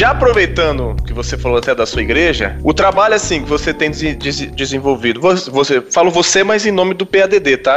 Já aproveitando que você falou até da sua igreja, o trabalho assim que você tem desenvolvido, você, você falo você, mas em nome do PADD, tá?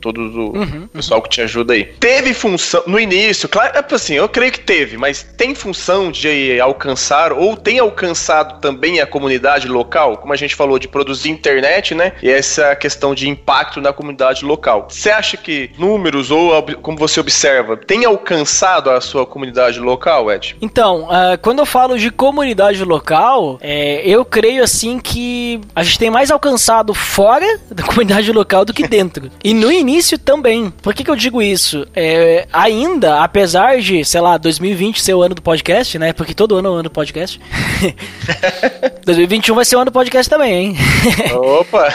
Todo o uhum, pessoal uhum. que te ajuda aí. Teve função no início, claro, é assim, eu creio que teve, mas tem função de alcançar ou tem alcançado também a comunidade local, como a gente falou de produzir internet, né? E essa questão de impacto na comunidade local. Você acha que números ou como você observa tem alcançado a sua comunidade local, Ed? Então, uh, quando eu falo de comunidade local, é, eu creio assim que a gente tem mais alcançado fora da comunidade local do que dentro. e no início também. Por que, que eu digo isso? É, ainda, apesar de, sei lá, 2020 ser o ano do podcast, né? Porque todo ano é o ano do podcast. 2021 vai ser o ano do podcast também, hein? Opa!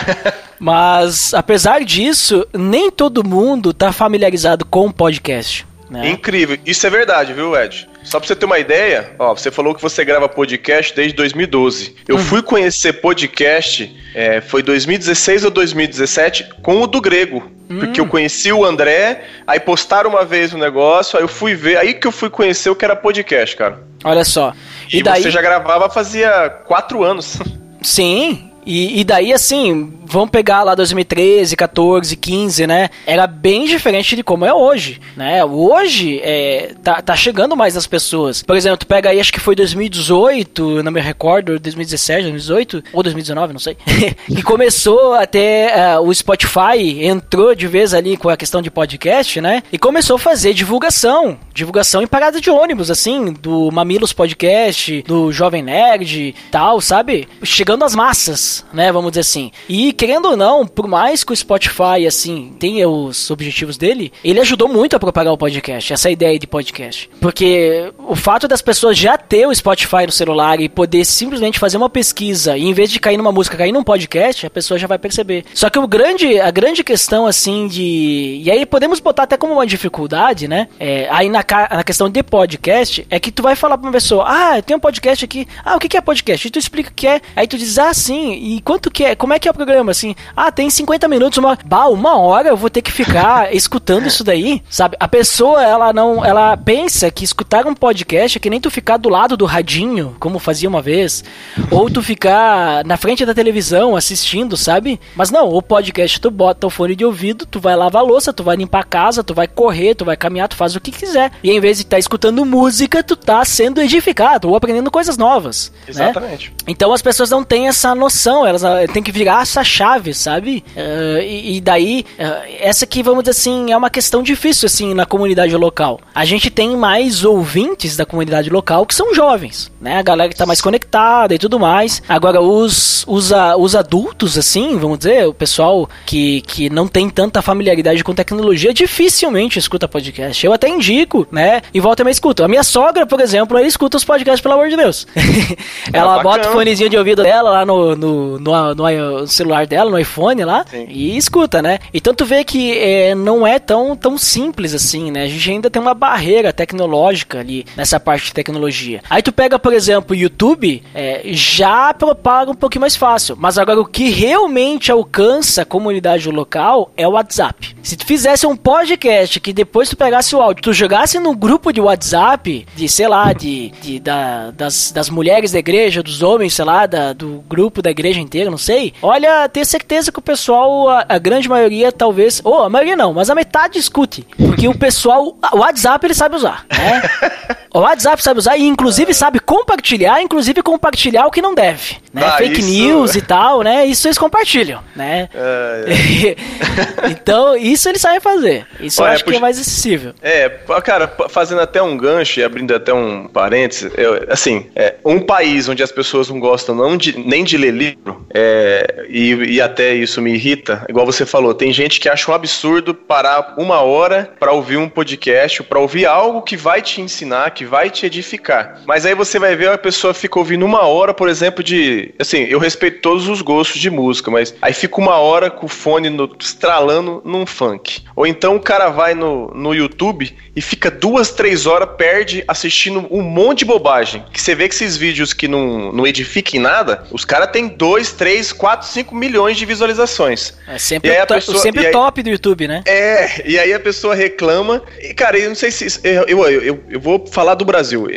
Mas, apesar disso, nem todo mundo tá familiarizado com o podcast. Né? Incrível. Isso é verdade, viu, Ed? Só pra você ter uma ideia, ó, você falou que você grava podcast desde 2012. Eu uhum. fui conhecer podcast, é, foi 2016 ou 2017, com o do Grego. Uhum. Porque eu hum. conheci o André, aí postaram uma vez o um negócio, aí eu fui ver, aí que eu fui conhecer o que era podcast, cara. Olha só. E, e daí... você já gravava fazia quatro anos. Sim, e, e, daí, assim, vamos pegar lá 2013, 14, 15, né? Era bem diferente de como é hoje, né? Hoje é, tá, tá chegando mais as pessoas. Por exemplo, tu pega aí, acho que foi 2018, não me recordo, 2017, 2018, ou 2019, não sei. que começou até uh, o Spotify entrou de vez ali com a questão de podcast, né? E começou a fazer divulgação. Divulgação em parada de ônibus, assim, do Mamilos Podcast, do Jovem Nerd tal, sabe? Chegando às massas, né? Vamos dizer assim. E querendo ou não, por mais que o Spotify, assim, tenha os objetivos dele, ele ajudou muito a propagar o podcast, essa ideia de podcast. Porque o fato das pessoas já ter o Spotify no celular e poder simplesmente fazer uma pesquisa e em vez de cair numa música, cair num podcast, a pessoa já vai perceber. Só que o grande, a grande questão, assim, de. E aí podemos botar até como uma dificuldade, né? É, aí na, na questão de podcast, é que tu vai falar pra uma pessoa: Ah, eu tenho um podcast aqui. Ah, o que é podcast? E tu explica o que é. Aí tu diz: Ah, sim. E quanto que é? Como é que é o programa? Assim, ah, tem 50 minutos, uma, bah, uma hora eu vou ter que ficar escutando isso daí, sabe? A pessoa, ela não, ela pensa que escutar um podcast é que nem tu ficar do lado do radinho, como fazia uma vez, ou tu ficar na frente da televisão assistindo, sabe? Mas não, o podcast tu bota o fone de ouvido, tu vai lavar a louça, tu vai limpar a casa, tu vai correr, tu vai caminhar, tu faz o que quiser. E em vez de estar tá escutando música, tu tá sendo edificado ou aprendendo coisas novas. Né? Exatamente. Né? Então as pessoas não têm essa noção, elas ah, têm que virar essa chave, sabe? Uh, e, e, daí, uh, essa aqui, vamos dizer assim, é uma questão difícil, assim, na comunidade local. A gente tem mais ouvintes da comunidade local que são jovens, né? A galera que tá mais conectada e tudo mais. Agora, os, os, os adultos, assim, vamos dizer, o pessoal que, que não tem tanta familiaridade com tecnologia, dificilmente escuta podcast. Eu até indico, né? E volta e me escuta. A minha sogra, por exemplo, ela escuta os podcasts, pelo amor de Deus. ela ah, bota o fonezinho de ouvido dela lá no, no, no, no celular dela, no iPhone lá, Sim. e escuta, né? Então tu vê que é, não é tão, tão simples assim, né? A gente ainda tem uma barreira tecnológica ali nessa parte de tecnologia. Aí tu pega, por exemplo, o YouTube, é, já propaga um pouquinho mais fácil. Mas agora o que realmente alcança a comunidade local é o WhatsApp. Se tu fizesse um podcast que depois tu pegasse o áudio, tu jogasse no grupo de WhatsApp, de, sei lá, de, de da, das, das mulheres da igreja, dos homens, sei lá, da, do grupo da igreja inteira, não sei. Olha, tenho certeza que o pessoal, a, a grande maioria, talvez, ou a maioria não, mas a metade escute. Porque o pessoal, o WhatsApp ele sabe usar, né? O WhatsApp sabe usar e inclusive sabe compartilhar, inclusive compartilhar o que não deve, né? Ah, Fake isso... news e tal, né? Isso eles compartilham, né? É, é. então, isso eles sabem fazer. Isso Olha, eu acho que é mais acessível. É, cara, fazendo até um gancho e abrindo até um parênteses, eu, assim, é, um país onde as pessoas não gostam não de, nem de ler livro, é, e, e até isso me irrita, igual você falou, tem gente que acha um absurdo parar uma hora para ouvir um podcast, para ouvir algo que vai te ensinar, que vai te edificar. Mas aí você vai ver a pessoa fica ouvindo uma hora, por exemplo, de. Assim, eu respeito todos os gostos de música, mas aí fica uma hora com o fone no, estralando num funk. Ou então o cara vai no, no YouTube e fica duas, três horas, perde assistindo um monte de bobagem. Que você vê que esses vídeos que não, não edificam em nada, os caras têm dois, três, quatro, cinco milhões de visualizações. É sempre, o, pessoa, sempre aí, top do YouTube, né? É, e aí a pessoa reclama. E, cara, eu não sei se. Eu, eu, eu, eu vou falar do Brasil.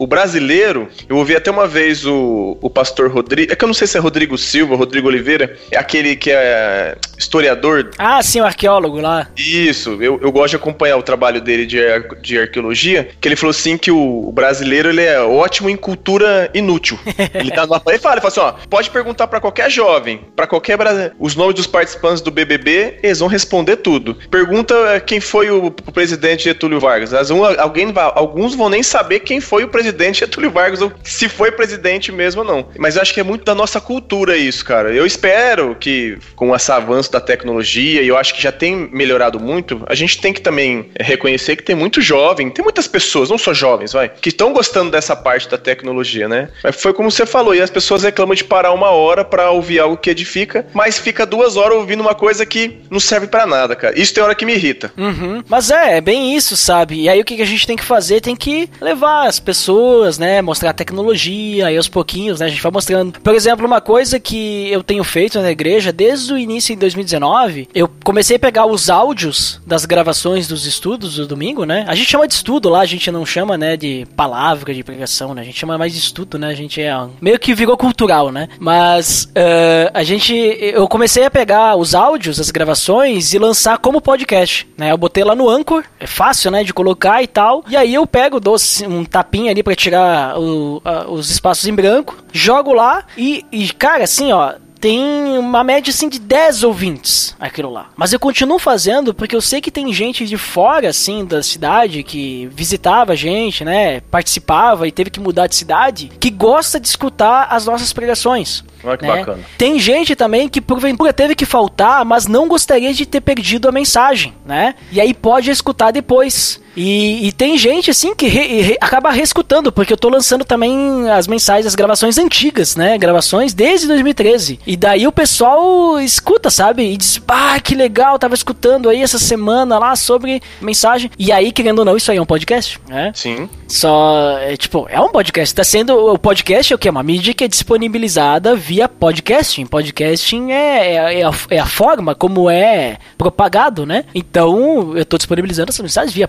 O brasileiro, eu ouvi até uma vez o, o pastor Rodrigo, é que eu não sei se é Rodrigo Silva, Rodrigo Oliveira, é aquele que é historiador. Ah, sim, o arqueólogo lá. Isso, eu, eu gosto de acompanhar o trabalho dele de, de arqueologia, que ele falou assim que o, o brasileiro ele é ótimo em cultura inútil. ele tá numa, ele fala, ele fala assim, ó, pode perguntar para qualquer jovem, para qualquer brasileiro, os nomes dos participantes do BBB, eles vão responder tudo. Pergunta eh, quem foi o, o presidente Getúlio Vargas. As, um, alguém, alguns vão nem saber quem foi o presidente Getúlio Vargas ou se foi presidente mesmo ou não. Mas eu acho que é muito da nossa cultura isso, cara. Eu espero que com esse avanço da tecnologia, e eu acho que já tem melhorado muito, a gente tem que também reconhecer que tem muito jovem, tem muitas pessoas, não só jovens, vai, que estão gostando dessa parte da tecnologia, né? Mas foi como você falou, e as pessoas reclamam de parar uma hora para ouvir algo que edifica, mas fica duas horas ouvindo uma coisa que não serve para nada, cara. Isso tem hora que me irrita. Uhum. Mas é, é bem isso, sabe? E aí o que a gente tem que fazer? Tem que levar as pessoas, né? Mostrar tecnologia, aí aos pouquinhos, né? A gente vai mostrando. Por exemplo, uma coisa que eu tenho feito na igreja desde o início em 2019, eu comecei a pegar os áudios das gravações dos estudos do domingo, né? A gente chama de estudo lá, a gente não chama, né, de palavra, de pregação, né? A gente chama mais de estudo, né? A gente é meio que virou cultural, né? Mas uh, a gente, eu comecei a pegar os áudios, as gravações e lançar como podcast, né? Eu botei lá no Anchor, é fácil, né, de colocar e tal. E aí eu pego, dou um tapinha ali para tirar o, uh, os espaços em branco, jogo lá e, e cara, assim, ó, tem uma média assim de 10 ouvintes aquilo lá. Mas eu continuo fazendo porque eu sei que tem gente de fora assim da cidade que visitava a gente, né, participava e teve que mudar de cidade, que gosta de escutar as nossas pregações. Olha que né? bacana. Tem gente também que porventura teve que faltar, mas não gostaria de ter perdido a mensagem, né? E aí pode escutar depois. E, e tem gente assim que re, re, acaba reescutando, porque eu tô lançando também as mensagens, as gravações antigas, né? Gravações desde 2013. E daí o pessoal escuta, sabe? E diz, ah, que legal, tava escutando aí essa semana lá sobre mensagem. E aí, querendo ou não, isso aí é um podcast, né? Sim. Só, é, tipo, é um podcast. Tá sendo, o podcast é o que? Uma mídia que é disponibilizada via podcasting. Podcasting é, é, é, a, é, a, forma como é propagado, né? Então, eu tô disponibilizando essas mensagens via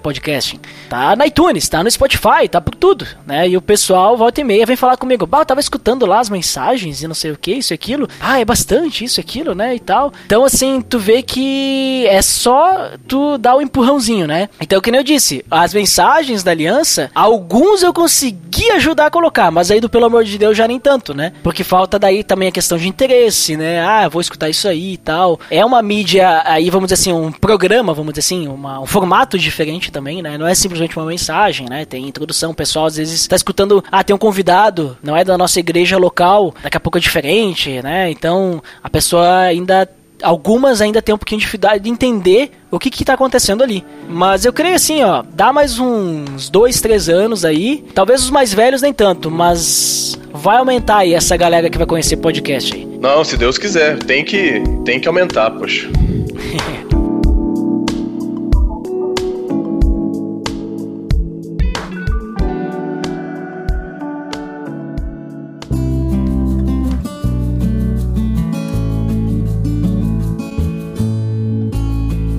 Tá na iTunes, tá no Spotify, tá por tudo, né? E o pessoal, volta e meia, vem falar comigo. Bah, eu tava escutando lá as mensagens e não sei o que, isso e aquilo. Ah, é bastante isso e aquilo, né? E tal. Então, assim, tu vê que é só tu dar o um empurrãozinho, né? Então, como eu disse, as mensagens da aliança, alguns eu consegui ajudar a colocar, mas aí do pelo amor de Deus já nem tanto, né? Porque falta daí também a questão de interesse, né? Ah, vou escutar isso aí e tal. É uma mídia, aí vamos dizer assim, um programa, vamos dizer assim, uma, um formato diferente também, né? Não é simplesmente uma mensagem, né? Tem introdução, o pessoal às vezes tá escutando, ah, tem um convidado, não é da nossa igreja local, daqui a pouco é diferente, né? Então a pessoa ainda algumas ainda têm um pouquinho de dificuldade de entender o que que tá acontecendo ali. Mas eu creio assim, ó, dá mais uns dois, três anos aí. Talvez os mais velhos nem tanto, mas vai aumentar aí essa galera que vai conhecer podcast aí. Não, se Deus quiser, tem que, tem que aumentar, poxa.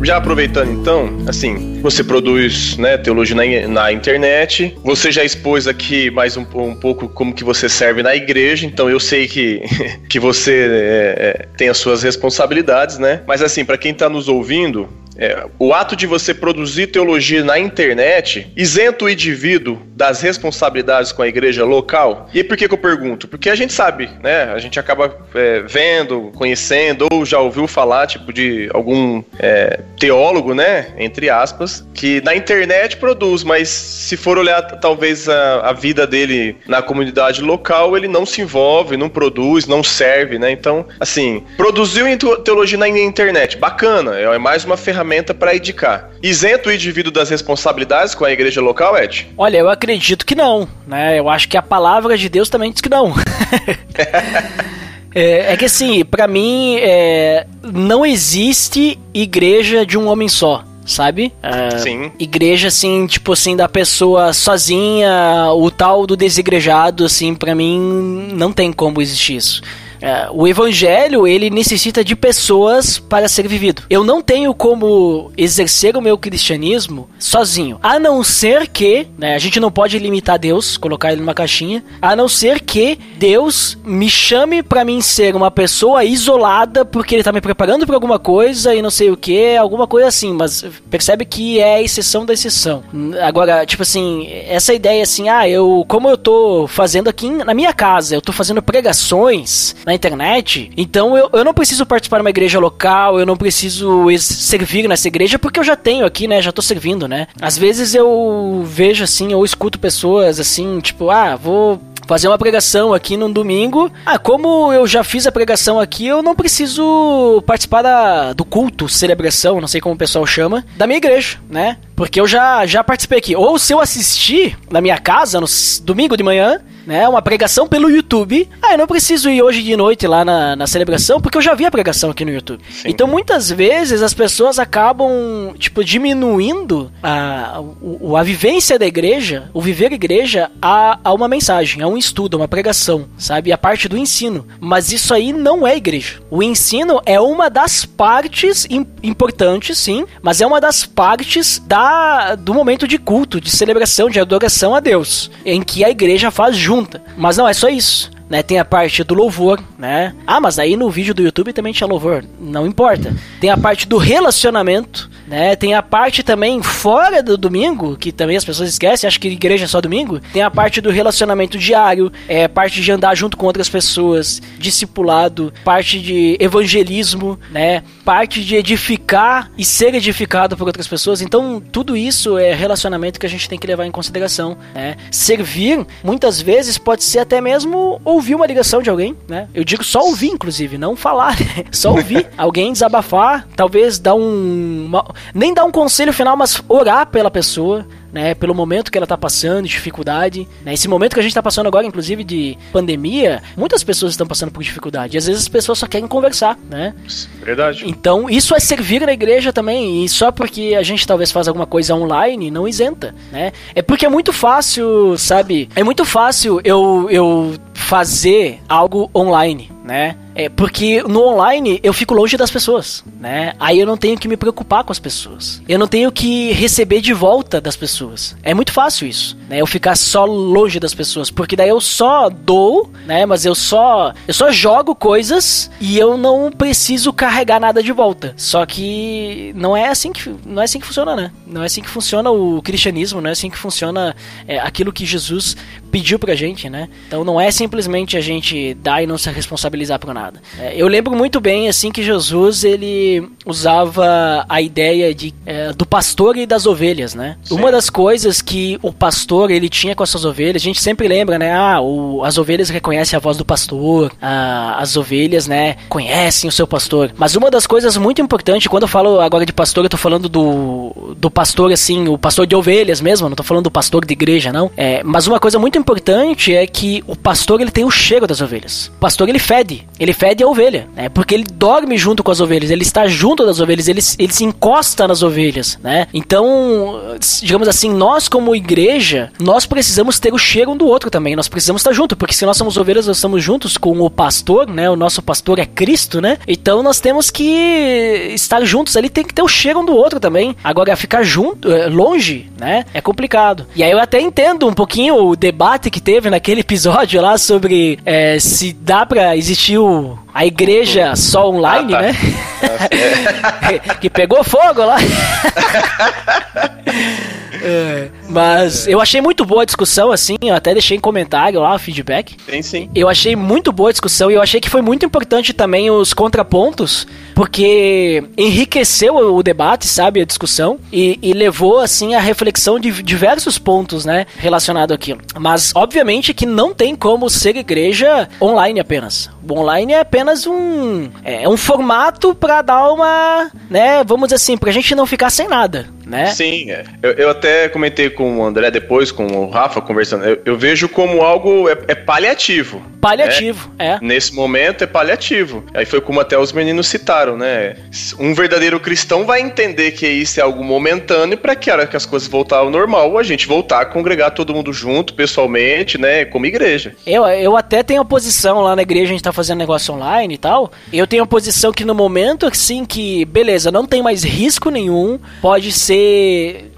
já aproveitando então, assim, você produz né, teologia na, na internet, você já expôs aqui mais um, um, pouco como que você serve na igreja, então eu sei que, que você é, é, tem as suas responsabilidades, né? Mas assim, para quem tá nos ouvindo, é, o ato de você produzir teologia na internet isenta o indivíduo das responsabilidades com a igreja local? E por que, que eu pergunto? Porque a gente sabe, né? A gente acaba é, vendo, conhecendo, ou já ouviu falar, tipo, de algum é, teólogo, né? Entre aspas, que na internet produz, mas se for olhar talvez a, a vida dele na comunidade local, ele não se envolve, não produz, não serve, né? Então, assim, produziu teologia na internet, bacana, é mais uma ferramenta ferramenta para indicar. Isento o indivíduo das responsabilidades com a igreja local, Ed? Olha, eu acredito que não, né? Eu acho que a palavra de Deus também diz que não. é, é, que assim, para mim, é, não existe igreja de um homem só sabe? Uh, Sim. Igreja, assim, tipo assim, da pessoa sozinha, o tal do desigrejado, assim, para mim não tem como existir isso É, o evangelho, ele necessita de pessoas para ser vivido. Eu não tenho como exercer o meu cristianismo sozinho. A não ser que, né, a gente não pode limitar Deus, colocar ele numa caixinha, a não ser que Deus me chame para mim ser uma pessoa isolada porque ele tá me preparando para alguma coisa e não sei o que, alguma coisa assim, mas percebe que é a exceção da exceção. Agora, tipo assim, essa ideia assim, ah, eu, como eu tô fazendo aqui na minha casa, eu tô fazendo pregações na internet, então eu, eu não preciso participar de uma igreja local, eu não preciso servir nessa igreja porque eu já tenho aqui, né, já tô servindo, né. Às vezes eu vejo assim, ou escuto pessoas assim, tipo, ah, vou fazer uma pregação aqui num domingo. Ah, como eu já fiz a pregação aqui, eu não preciso participar da, do culto, celebração, não sei como o pessoal chama, da minha igreja, né? Porque eu já, já participei aqui. Ou se eu assistir na minha casa no domingo de manhã, né? Uma pregação pelo YouTube. Ah, eu não preciso ir hoje de noite lá na, na celebração, porque eu já vi a pregação aqui no YouTube. Sim. Então, muitas vezes, as pessoas acabam, tipo, diminuindo a, a, a vivência da igreja, o viver igreja, a, a uma mensagem, a um estudo, a uma pregação, sabe? A parte do ensino. Mas isso aí não é igreja. O ensino é uma das partes importantes, sim, mas é uma das partes da, do momento de culto, de celebração, de adoração a Deus, em que a igreja faz junto junta. Mas não é só isso. Né, tem a parte do louvor, né? Ah, mas aí no vídeo do YouTube também tinha louvor. Não importa. Tem a parte do relacionamento, né? Tem a parte também fora do domingo, que também as pessoas esquecem, acho que igreja é só domingo. Tem a parte do relacionamento diário, é parte de andar junto com outras pessoas, discipulado, parte de evangelismo, né? Parte de edificar e ser edificado por outras pessoas. Então, tudo isso é relacionamento que a gente tem que levar em consideração, né? Servir, muitas vezes, pode ser até mesmo ouvir uma ligação de alguém, né? Eu digo só ouvir, inclusive, não falar, né? só ouvir alguém desabafar, talvez dar um, uma, nem dar um conselho final, mas orar pela pessoa, né, pelo momento que ela está passando, dificuldade. Né, esse momento que a gente está passando agora, inclusive de pandemia, muitas pessoas estão passando por dificuldade. E às vezes as pessoas só querem conversar, né? Verdade. Então isso é servir na igreja também. E só porque a gente talvez faz alguma coisa online, não isenta, né? É porque é muito fácil, sabe? É muito fácil eu, eu fazer algo online, né? É porque no online eu fico longe das pessoas, né? Aí eu não tenho que me preocupar com as pessoas. Eu não tenho que receber de volta das pessoas. É muito fácil isso, né? Eu ficar só longe das pessoas, porque daí eu só dou, né? Mas eu só eu só jogo coisas e eu não preciso carregar nada de volta. Só que não é assim que não é assim que funciona, né? Não é assim que funciona o cristianismo, não é assim que funciona é, aquilo que Jesus pediu pra gente, né? Então não é simplesmente a gente dar e não se responsabilizar por nada. É, eu lembro muito bem, assim, que Jesus, ele usava a ideia de, é, do pastor e das ovelhas, né? Sim. Uma das coisas que o pastor, ele tinha com essas ovelhas, a gente sempre lembra, né? Ah, o, as ovelhas reconhecem a voz do pastor, ah, as ovelhas, né, conhecem o seu pastor. Mas uma das coisas muito importantes, quando eu falo agora de pastor, eu tô falando do, do pastor, assim, o pastor de ovelhas mesmo, não tô falando do pastor de igreja, não. É, mas uma coisa muito importante é que o pastor ele tem o cheiro das ovelhas. O pastor ele fede, ele fede a ovelha, né? Porque ele dorme junto com as ovelhas, ele está junto das ovelhas, ele, ele se encosta nas ovelhas, né? Então, digamos assim, nós como igreja, nós precisamos ter o cheiro um do outro também, nós precisamos estar junto, porque se nós somos ovelhas, nós estamos juntos com o pastor, né? O nosso pastor é Cristo, né? Então nós temos que estar juntos ali, tem que ter o cheiro um do outro também. Agora, ficar junto, eh, longe, né? É complicado. E aí eu até entendo um pouquinho o debate debate que teve naquele episódio lá sobre é, se dá pra existir o, a igreja só online, ah, tá. né? que pegou fogo lá. É, mas eu achei muito boa a discussão, assim, eu até deixei em comentário lá o feedback. Sim, sim. Eu achei muito boa a discussão e eu achei que foi muito importante também os contrapontos, porque enriqueceu o debate, sabe, a discussão, e, e levou, assim, a reflexão de diversos pontos, né, relacionado àquilo. Mas, obviamente, que não tem como ser igreja online apenas. O online é apenas um, é, um formato para dar uma, né, vamos dizer assim, pra gente não ficar sem nada, né? Sim, é. eu, eu até comentei com o André depois, com o Rafa conversando, eu, eu vejo como algo, é, é paliativo Paliativo, é. é. Nesse momento é paliativo. Aí foi como até os meninos citaram, né? Um verdadeiro cristão vai entender que isso é algo momentâneo para que a hora que as coisas voltar ao normal, a gente voltar a congregar todo mundo junto, pessoalmente, né? Como igreja. Eu, eu até tenho a posição lá na igreja, a gente tá fazendo negócio online e tal. Eu tenho a posição que no momento, assim, que, beleza, não tem mais risco nenhum, pode ser.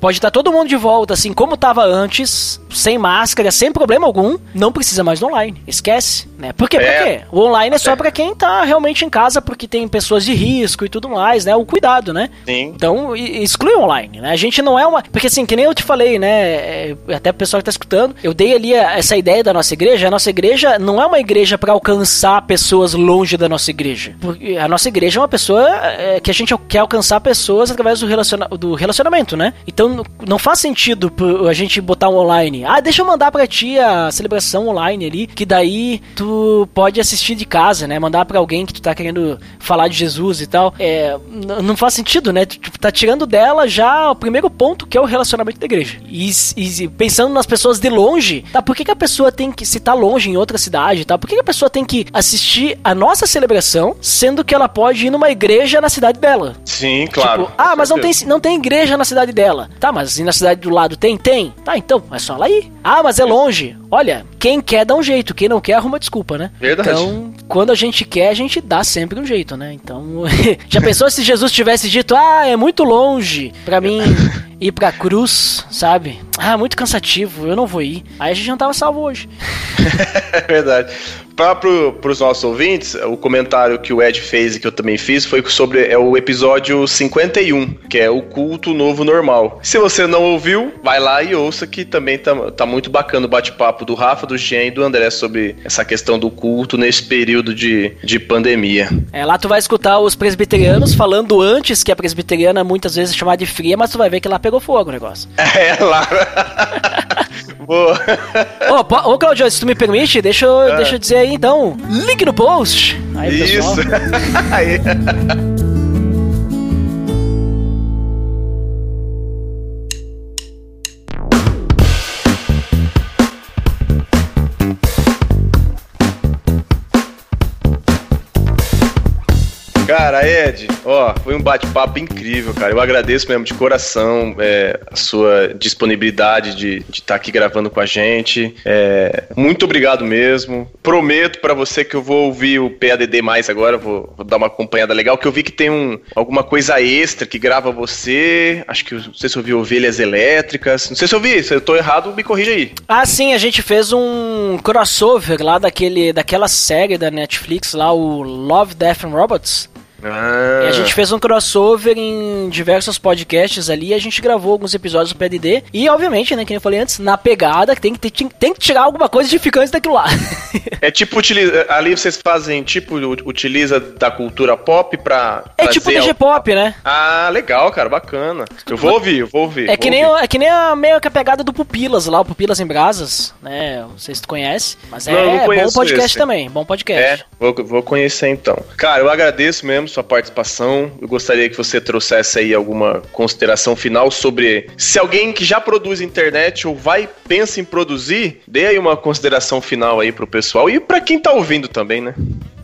Pode estar todo mundo de volta, assim, como tava antes, sem máscara, sem problema algum, não precisa mais do online. Esquece, né? Por quê? É. quê? O online é só é. para quem tá realmente em casa, porque tem pessoas de risco e tudo mais, né? O cuidado, né? Sim. Então, exclui o online, né? A gente não é uma. Porque assim, que nem eu te falei, né? É, até o pessoal que tá escutando, eu dei ali essa ideia da nossa igreja. A nossa igreja não é uma igreja para alcançar pessoas longe da nossa igreja. Porque a nossa igreja é uma pessoa é, que a gente quer alcançar pessoas através do, relaciona do relacionamento, né? Então não faz sentido a gente botar um online. Ah, deixa eu mandar pra ti a celebração online ali, que daí tu pode assistir de casa, né? Mandar para alguém que tu tá querendo falar de Jesus e tal. É, não faz sentido, né? Tu tá tirando dela já o primeiro ponto que é o relacionamento da igreja. E, e pensando nas pessoas de longe, tá? Por que, que a pessoa tem que, se tá longe em outra cidade, tá? Por que, que a pessoa tem que assistir a nossa celebração, sendo que ela pode ir numa igreja na cidade dela? Sim, claro. Tipo, ah, mas não tem, não tem igreja na cidade dela. Tá, mas e na cidade do lado tem? Tem. Tá, então, é só ela ir. Ah, mas é longe. Olha, quem quer dá um jeito, quem não quer arruma desculpa, né? Verdade. Então, quando a gente quer, a gente dá sempre um jeito, né? Então, já pensou se Jesus tivesse dito, ah, é muito longe para mim ir pra cruz, sabe? Ah, muito cansativo, eu não vou ir. Aí a gente não tava salvo hoje. é verdade. Para os nossos ouvintes, o comentário que o Ed fez e que eu também fiz foi sobre é o episódio 51, que é o culto novo normal. Se você não ouviu, vai lá e ouça que também tá, tá muito bacana o bate-papo do Rafa, do Jean e do André sobre essa questão do culto nesse período de, de pandemia. É, lá tu vai escutar os presbiterianos falando antes que a presbiteriana muitas vezes é chamada de fria, mas tu vai ver que lá pegou fogo o negócio. É, lá. Boa. Ô, ô Claudio, se tu me permite, deixa eu, ah. deixa eu dizer aí então. Link no post. Aí, Isso. aí. Cara, Ed, ó, foi um bate-papo incrível, cara. Eu agradeço mesmo de coração é, a sua disponibilidade de estar tá aqui gravando com a gente. É, muito obrigado mesmo. Prometo para você que eu vou ouvir o PADD mais agora, vou, vou, dar uma acompanhada legal, que eu vi que tem um, alguma coisa extra que grava você. Acho que, não sei se eu vi Ovelhas Elétricas. Não sei se eu vi, se eu tô errado, me corrija aí. Ah, sim, a gente fez um crossover lá daquele, daquela série da Netflix lá, o Love, Death and Robots. Ah. a gente fez um crossover em diversos podcasts ali a gente gravou alguns episódios do PDD. E, obviamente, né, que eu falei antes, na pegada, tem que, ter, tem que tirar alguma coisa edificante daquilo lá. é tipo, utiliza, ali vocês fazem, tipo, utiliza da cultura pop pra. É tipo DG Pop, né? Ah, legal, cara, bacana. Eu vou ouvir, eu vou ouvir. É, que, nem, é que nem a meio que a pegada do Pupilas lá, o Pupilas em Brasas, né? Não sei se tu conhece. Mas não, é bom podcast esse. também, bom podcast. É, vou, vou conhecer então. Cara, eu agradeço mesmo sua participação. Eu gostaria que você trouxesse aí alguma consideração final sobre se alguém que já produz internet ou vai pensa em produzir, dê aí uma consideração final aí pro pessoal e para quem tá ouvindo também, né?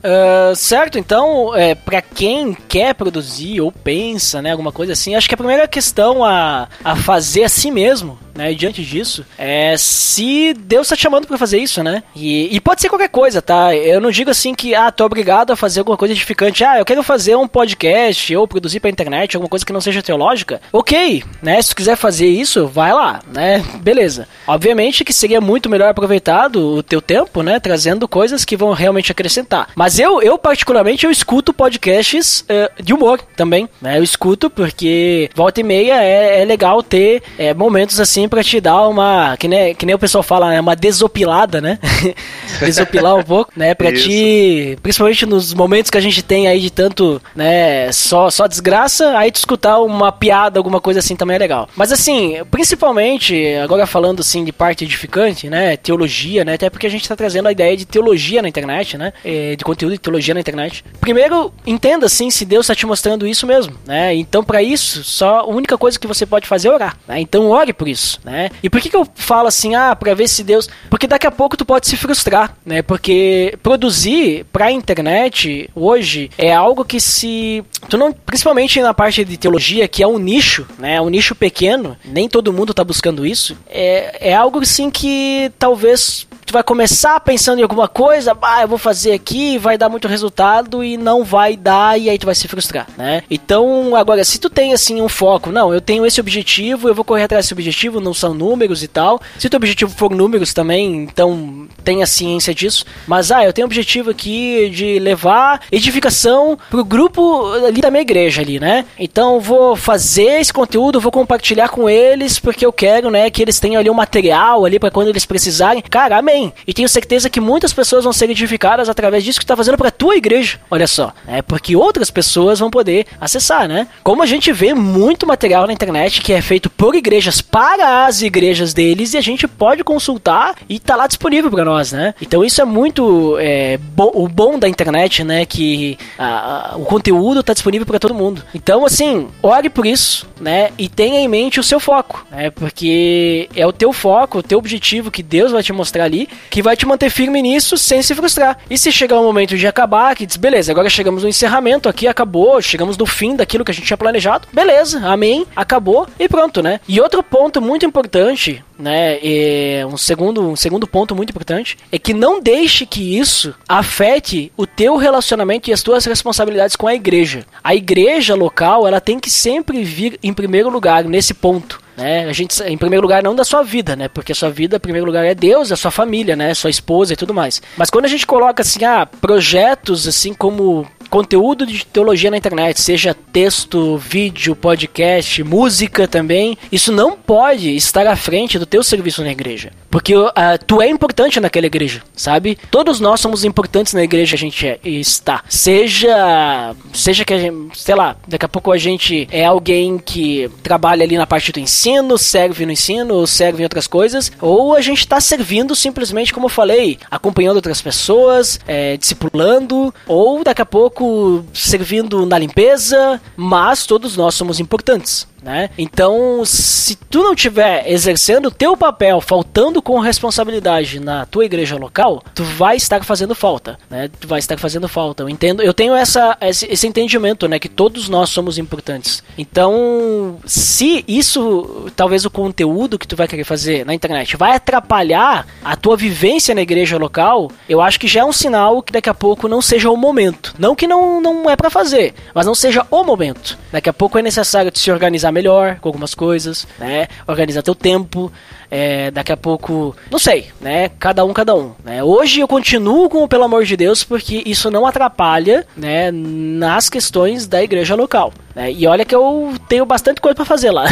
Uh, certo, então, é, para quem quer produzir ou pensa, né, alguma coisa assim, acho que a primeira questão a, a fazer a si mesmo, né, diante disso, é se Deus tá te chamando para fazer isso, né? E, e, pode ser qualquer coisa, tá? Eu não digo assim que, ah, tô obrigado a fazer alguma coisa edificante, ah, eu quero fazer um podcast ou produzir pra internet, alguma coisa que não seja teológica. Ok, né? Se tu quiser fazer isso, vai lá, né? Beleza. Obviamente que seria muito melhor aproveitado o teu tempo, né, trazendo coisas que vão realmente acrescentar. Mas mas eu, eu particularmente, eu escuto podcasts uh, de humor também, né? Eu escuto porque volta e meia é, é legal ter é, momentos assim para te dar uma, que nem, que nem o pessoal fala, né? Uma desopilada, né? Desopilar um pouco, né? Pra Isso. te, principalmente nos momentos que a gente tem aí de tanto, né? Só, só desgraça, aí te escutar uma piada, alguma coisa assim também é legal. Mas assim, principalmente, agora falando assim de parte edificante, né? Teologia, né? Até porque a gente tá trazendo a ideia de teologia na internet, né? É, de conteúdo de teologia na internet. Primeiro, entenda assim se Deus está te mostrando isso mesmo, né? Então, para isso, só a única coisa que você pode fazer é orar, né? Então, ore por isso. né? E por que, que eu falo assim, ah, pra ver se Deus. Porque daqui a pouco tu pode se frustrar, né? Porque produzir pra internet hoje é algo que se. Tu não. Principalmente na parte de teologia, que é um nicho, né? Um nicho pequeno, nem todo mundo tá buscando isso. É, é algo assim que talvez tu vai começar pensando em alguma coisa, ah, eu vou fazer aqui, vai dar muito resultado e não vai dar e aí tu vai se frustrar, né? Então, agora, se tu tem assim um foco, não, eu tenho esse objetivo, eu vou correr atrás desse objetivo, não são números e tal. Se teu objetivo for números também, então tenha ciência disso. Mas, ah, eu tenho o objetivo aqui de levar edificação pro grupo ali da minha igreja ali, né? Então, vou fazer esse conteúdo, vou compartilhar com eles porque eu quero, né, que eles tenham ali um material ali para quando eles precisarem. Cara, amém e tenho certeza que muitas pessoas vão ser edificadas através disso que está fazendo para tua igreja. Olha só, é porque outras pessoas vão poder acessar, né? Como a gente vê muito material na internet que é feito por igrejas para as igrejas deles e a gente pode consultar e tá lá disponível para nós, né? Então isso é muito é, bo o bom da internet, né? Que a, a, o conteúdo tá disponível para todo mundo. Então, assim, ore por isso, né? E tenha em mente o seu foco, né? Porque é o teu foco, o teu objetivo que Deus vai te mostrar ali que vai te manter firme nisso sem se frustrar. E se chegar o momento de acabar, que diz, beleza, agora chegamos no encerramento aqui, acabou, chegamos no fim daquilo que a gente tinha planejado, beleza, amém, acabou e pronto, né? E outro ponto muito importante, né, é um segundo, um segundo ponto muito importante, é que não deixe que isso afete o teu relacionamento e as tuas responsabilidades com a igreja. A igreja local, ela tem que sempre vir em primeiro lugar nesse ponto né? A gente, em primeiro lugar, não da sua vida, né? Porque a sua vida, em primeiro lugar, é Deus, a sua família, né? Sua esposa e tudo mais. Mas quando a gente coloca, assim, ah, projetos, assim, como conteúdo de teologia na internet, seja texto, vídeo, podcast, música também, isso não pode estar à frente do teu serviço na igreja. Porque uh, tu é importante naquela igreja, sabe? Todos nós somos importantes na igreja, a gente é, está. Seja, seja que a gente, sei lá, daqui a pouco a gente é alguém que trabalha ali na parte do ensino, serve no ensino, ou serve em outras coisas, ou a gente está servindo simplesmente, como eu falei, acompanhando outras pessoas, é, discipulando, ou daqui a pouco servindo na limpeza, mas todos nós somos importantes né? Então, se tu não tiver exercendo o teu papel, faltando com responsabilidade na tua igreja local, tu vai estar fazendo falta, né? Tu vai estar fazendo falta. Eu entendo, eu tenho essa, esse, esse entendimento, né? Que todos nós somos importantes. Então, se isso, talvez o conteúdo que tu vai querer fazer na internet vai atrapalhar a tua vivência na igreja local, eu acho que já é um sinal que daqui a pouco não seja o momento. Não que não, não é para fazer, mas não seja o momento. Daqui a pouco é necessário te se organizar organizar melhor com algumas coisas, né? Organizar teu tempo, é, daqui a pouco, não sei, né? Cada um, cada um. Né? Hoje eu continuo com o Pelo Amor de Deus porque isso não atrapalha, né? Nas questões da igreja local. Né? E olha que eu tenho bastante coisa para fazer lá.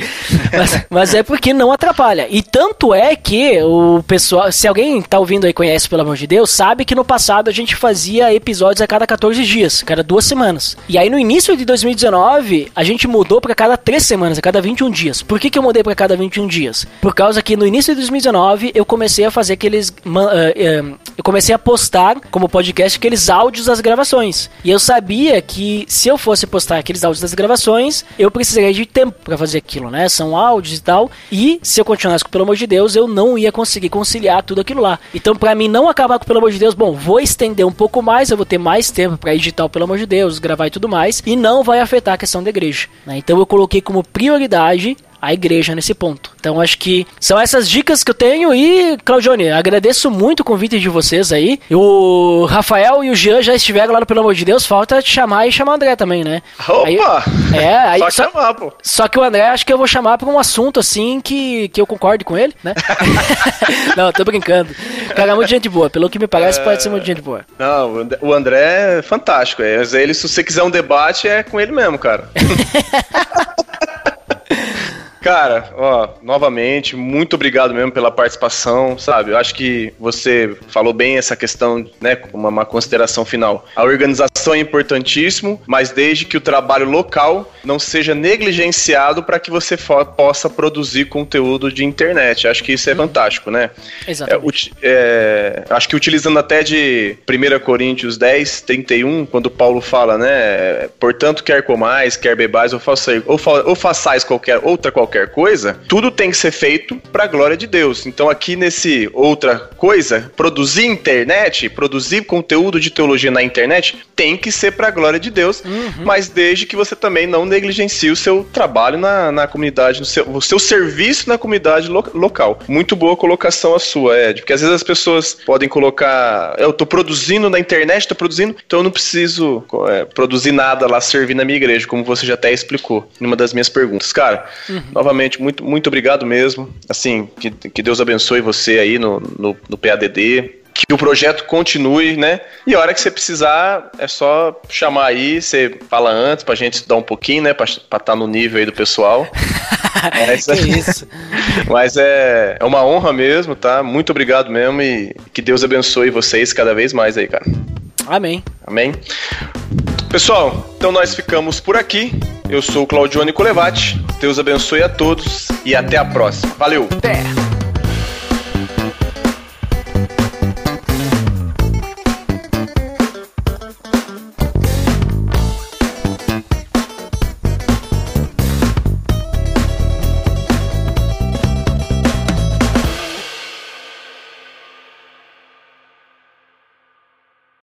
mas, mas, é porque não atrapalha. E tanto é que o pessoal, se alguém tá ouvindo aí conhece Pelo Amor de Deus, sabe que no passado a gente fazia episódios a cada 14 dias, cada duas semanas. E aí no início de 2019 a gente mudou para cada três semanas, a cada 21 dias. Por que, que eu mudei para cada 21 dias? Por causa que no início de 2019 eu comecei a fazer aqueles. Uh, uh, eu comecei a postar como podcast aqueles áudios das gravações. E eu sabia que se eu fosse postar aqueles áudios das gravações, eu precisaria de tempo para fazer aquilo, né? São áudios e tal. E se eu continuasse com Pelo Amor de Deus, eu não ia conseguir conciliar tudo aquilo lá. Então, para mim não acabar com Pelo Amor de Deus, bom, vou estender um pouco mais, eu vou ter mais tempo para editar o Pelo Amor de Deus, gravar e tudo mais. E não vai afetar a questão da igreja. Né? Então eu coloquei como prioridade a igreja nesse ponto. Então acho que são essas dicas que eu tenho e, Claudione, agradeço muito o convite de vocês aí. O Rafael e o Jean já estiveram lá no Pelo Amor de Deus, falta te chamar e chamar o André também, né? Opa! Aí, é, aí só, só chamar, pô. Só que o André acho que eu vou chamar pra um assunto assim que, que eu concorde com ele, né? Não, tô brincando. Cara, é muito gente boa, pelo que me parece, é... pode ser muito gente boa. Não, o André é fantástico. É. Ele, se você quiser um debate, é com ele mesmo, cara. Cara, ó, novamente, muito obrigado mesmo pela participação, sabe? Eu acho que você falou bem essa questão, né, uma, uma consideração final. A organização é importantíssimo, mas desde que o trabalho local não seja negligenciado para que você possa produzir conteúdo de internet. Acho que isso é fantástico, né? Exatamente. É, é, acho que utilizando até de 1 Coríntios 10, 31, quando Paulo fala, né? Portanto, quer comais, quer bebais, ou façais, ou, fa ou façais qualquer outra qualquer qualquer coisa, tudo tem que ser feito para a glória de Deus. Então aqui nesse outra coisa, produzir internet, produzir conteúdo de teologia na internet, tem que ser para a glória de Deus, uhum. mas desde que você também não negligencie o seu trabalho na, na comunidade, seu, o seu serviço na comunidade lo, local. Muito boa colocação a sua, Ed, porque às vezes as pessoas podem colocar, eu estou produzindo na internet, estou produzindo, então eu não preciso é, produzir nada lá servir na minha igreja, como você já até explicou numa das minhas perguntas. Cara, uhum. Novamente, muito, muito obrigado mesmo. Assim, que, que Deus abençoe você aí no, no, no PADD que o projeto continue, né? E a hora que você precisar, é só chamar aí, você fala antes pra gente estudar um pouquinho, né? Pra estar tá no nível aí do pessoal. Mas, que isso. Mas é, é uma honra mesmo, tá? Muito obrigado mesmo e que Deus abençoe vocês cada vez mais aí, cara. Amém. Amém. Pessoal, então nós ficamos por aqui. Eu sou o Claudione Colevati. Deus abençoe a todos e até a próxima. Valeu!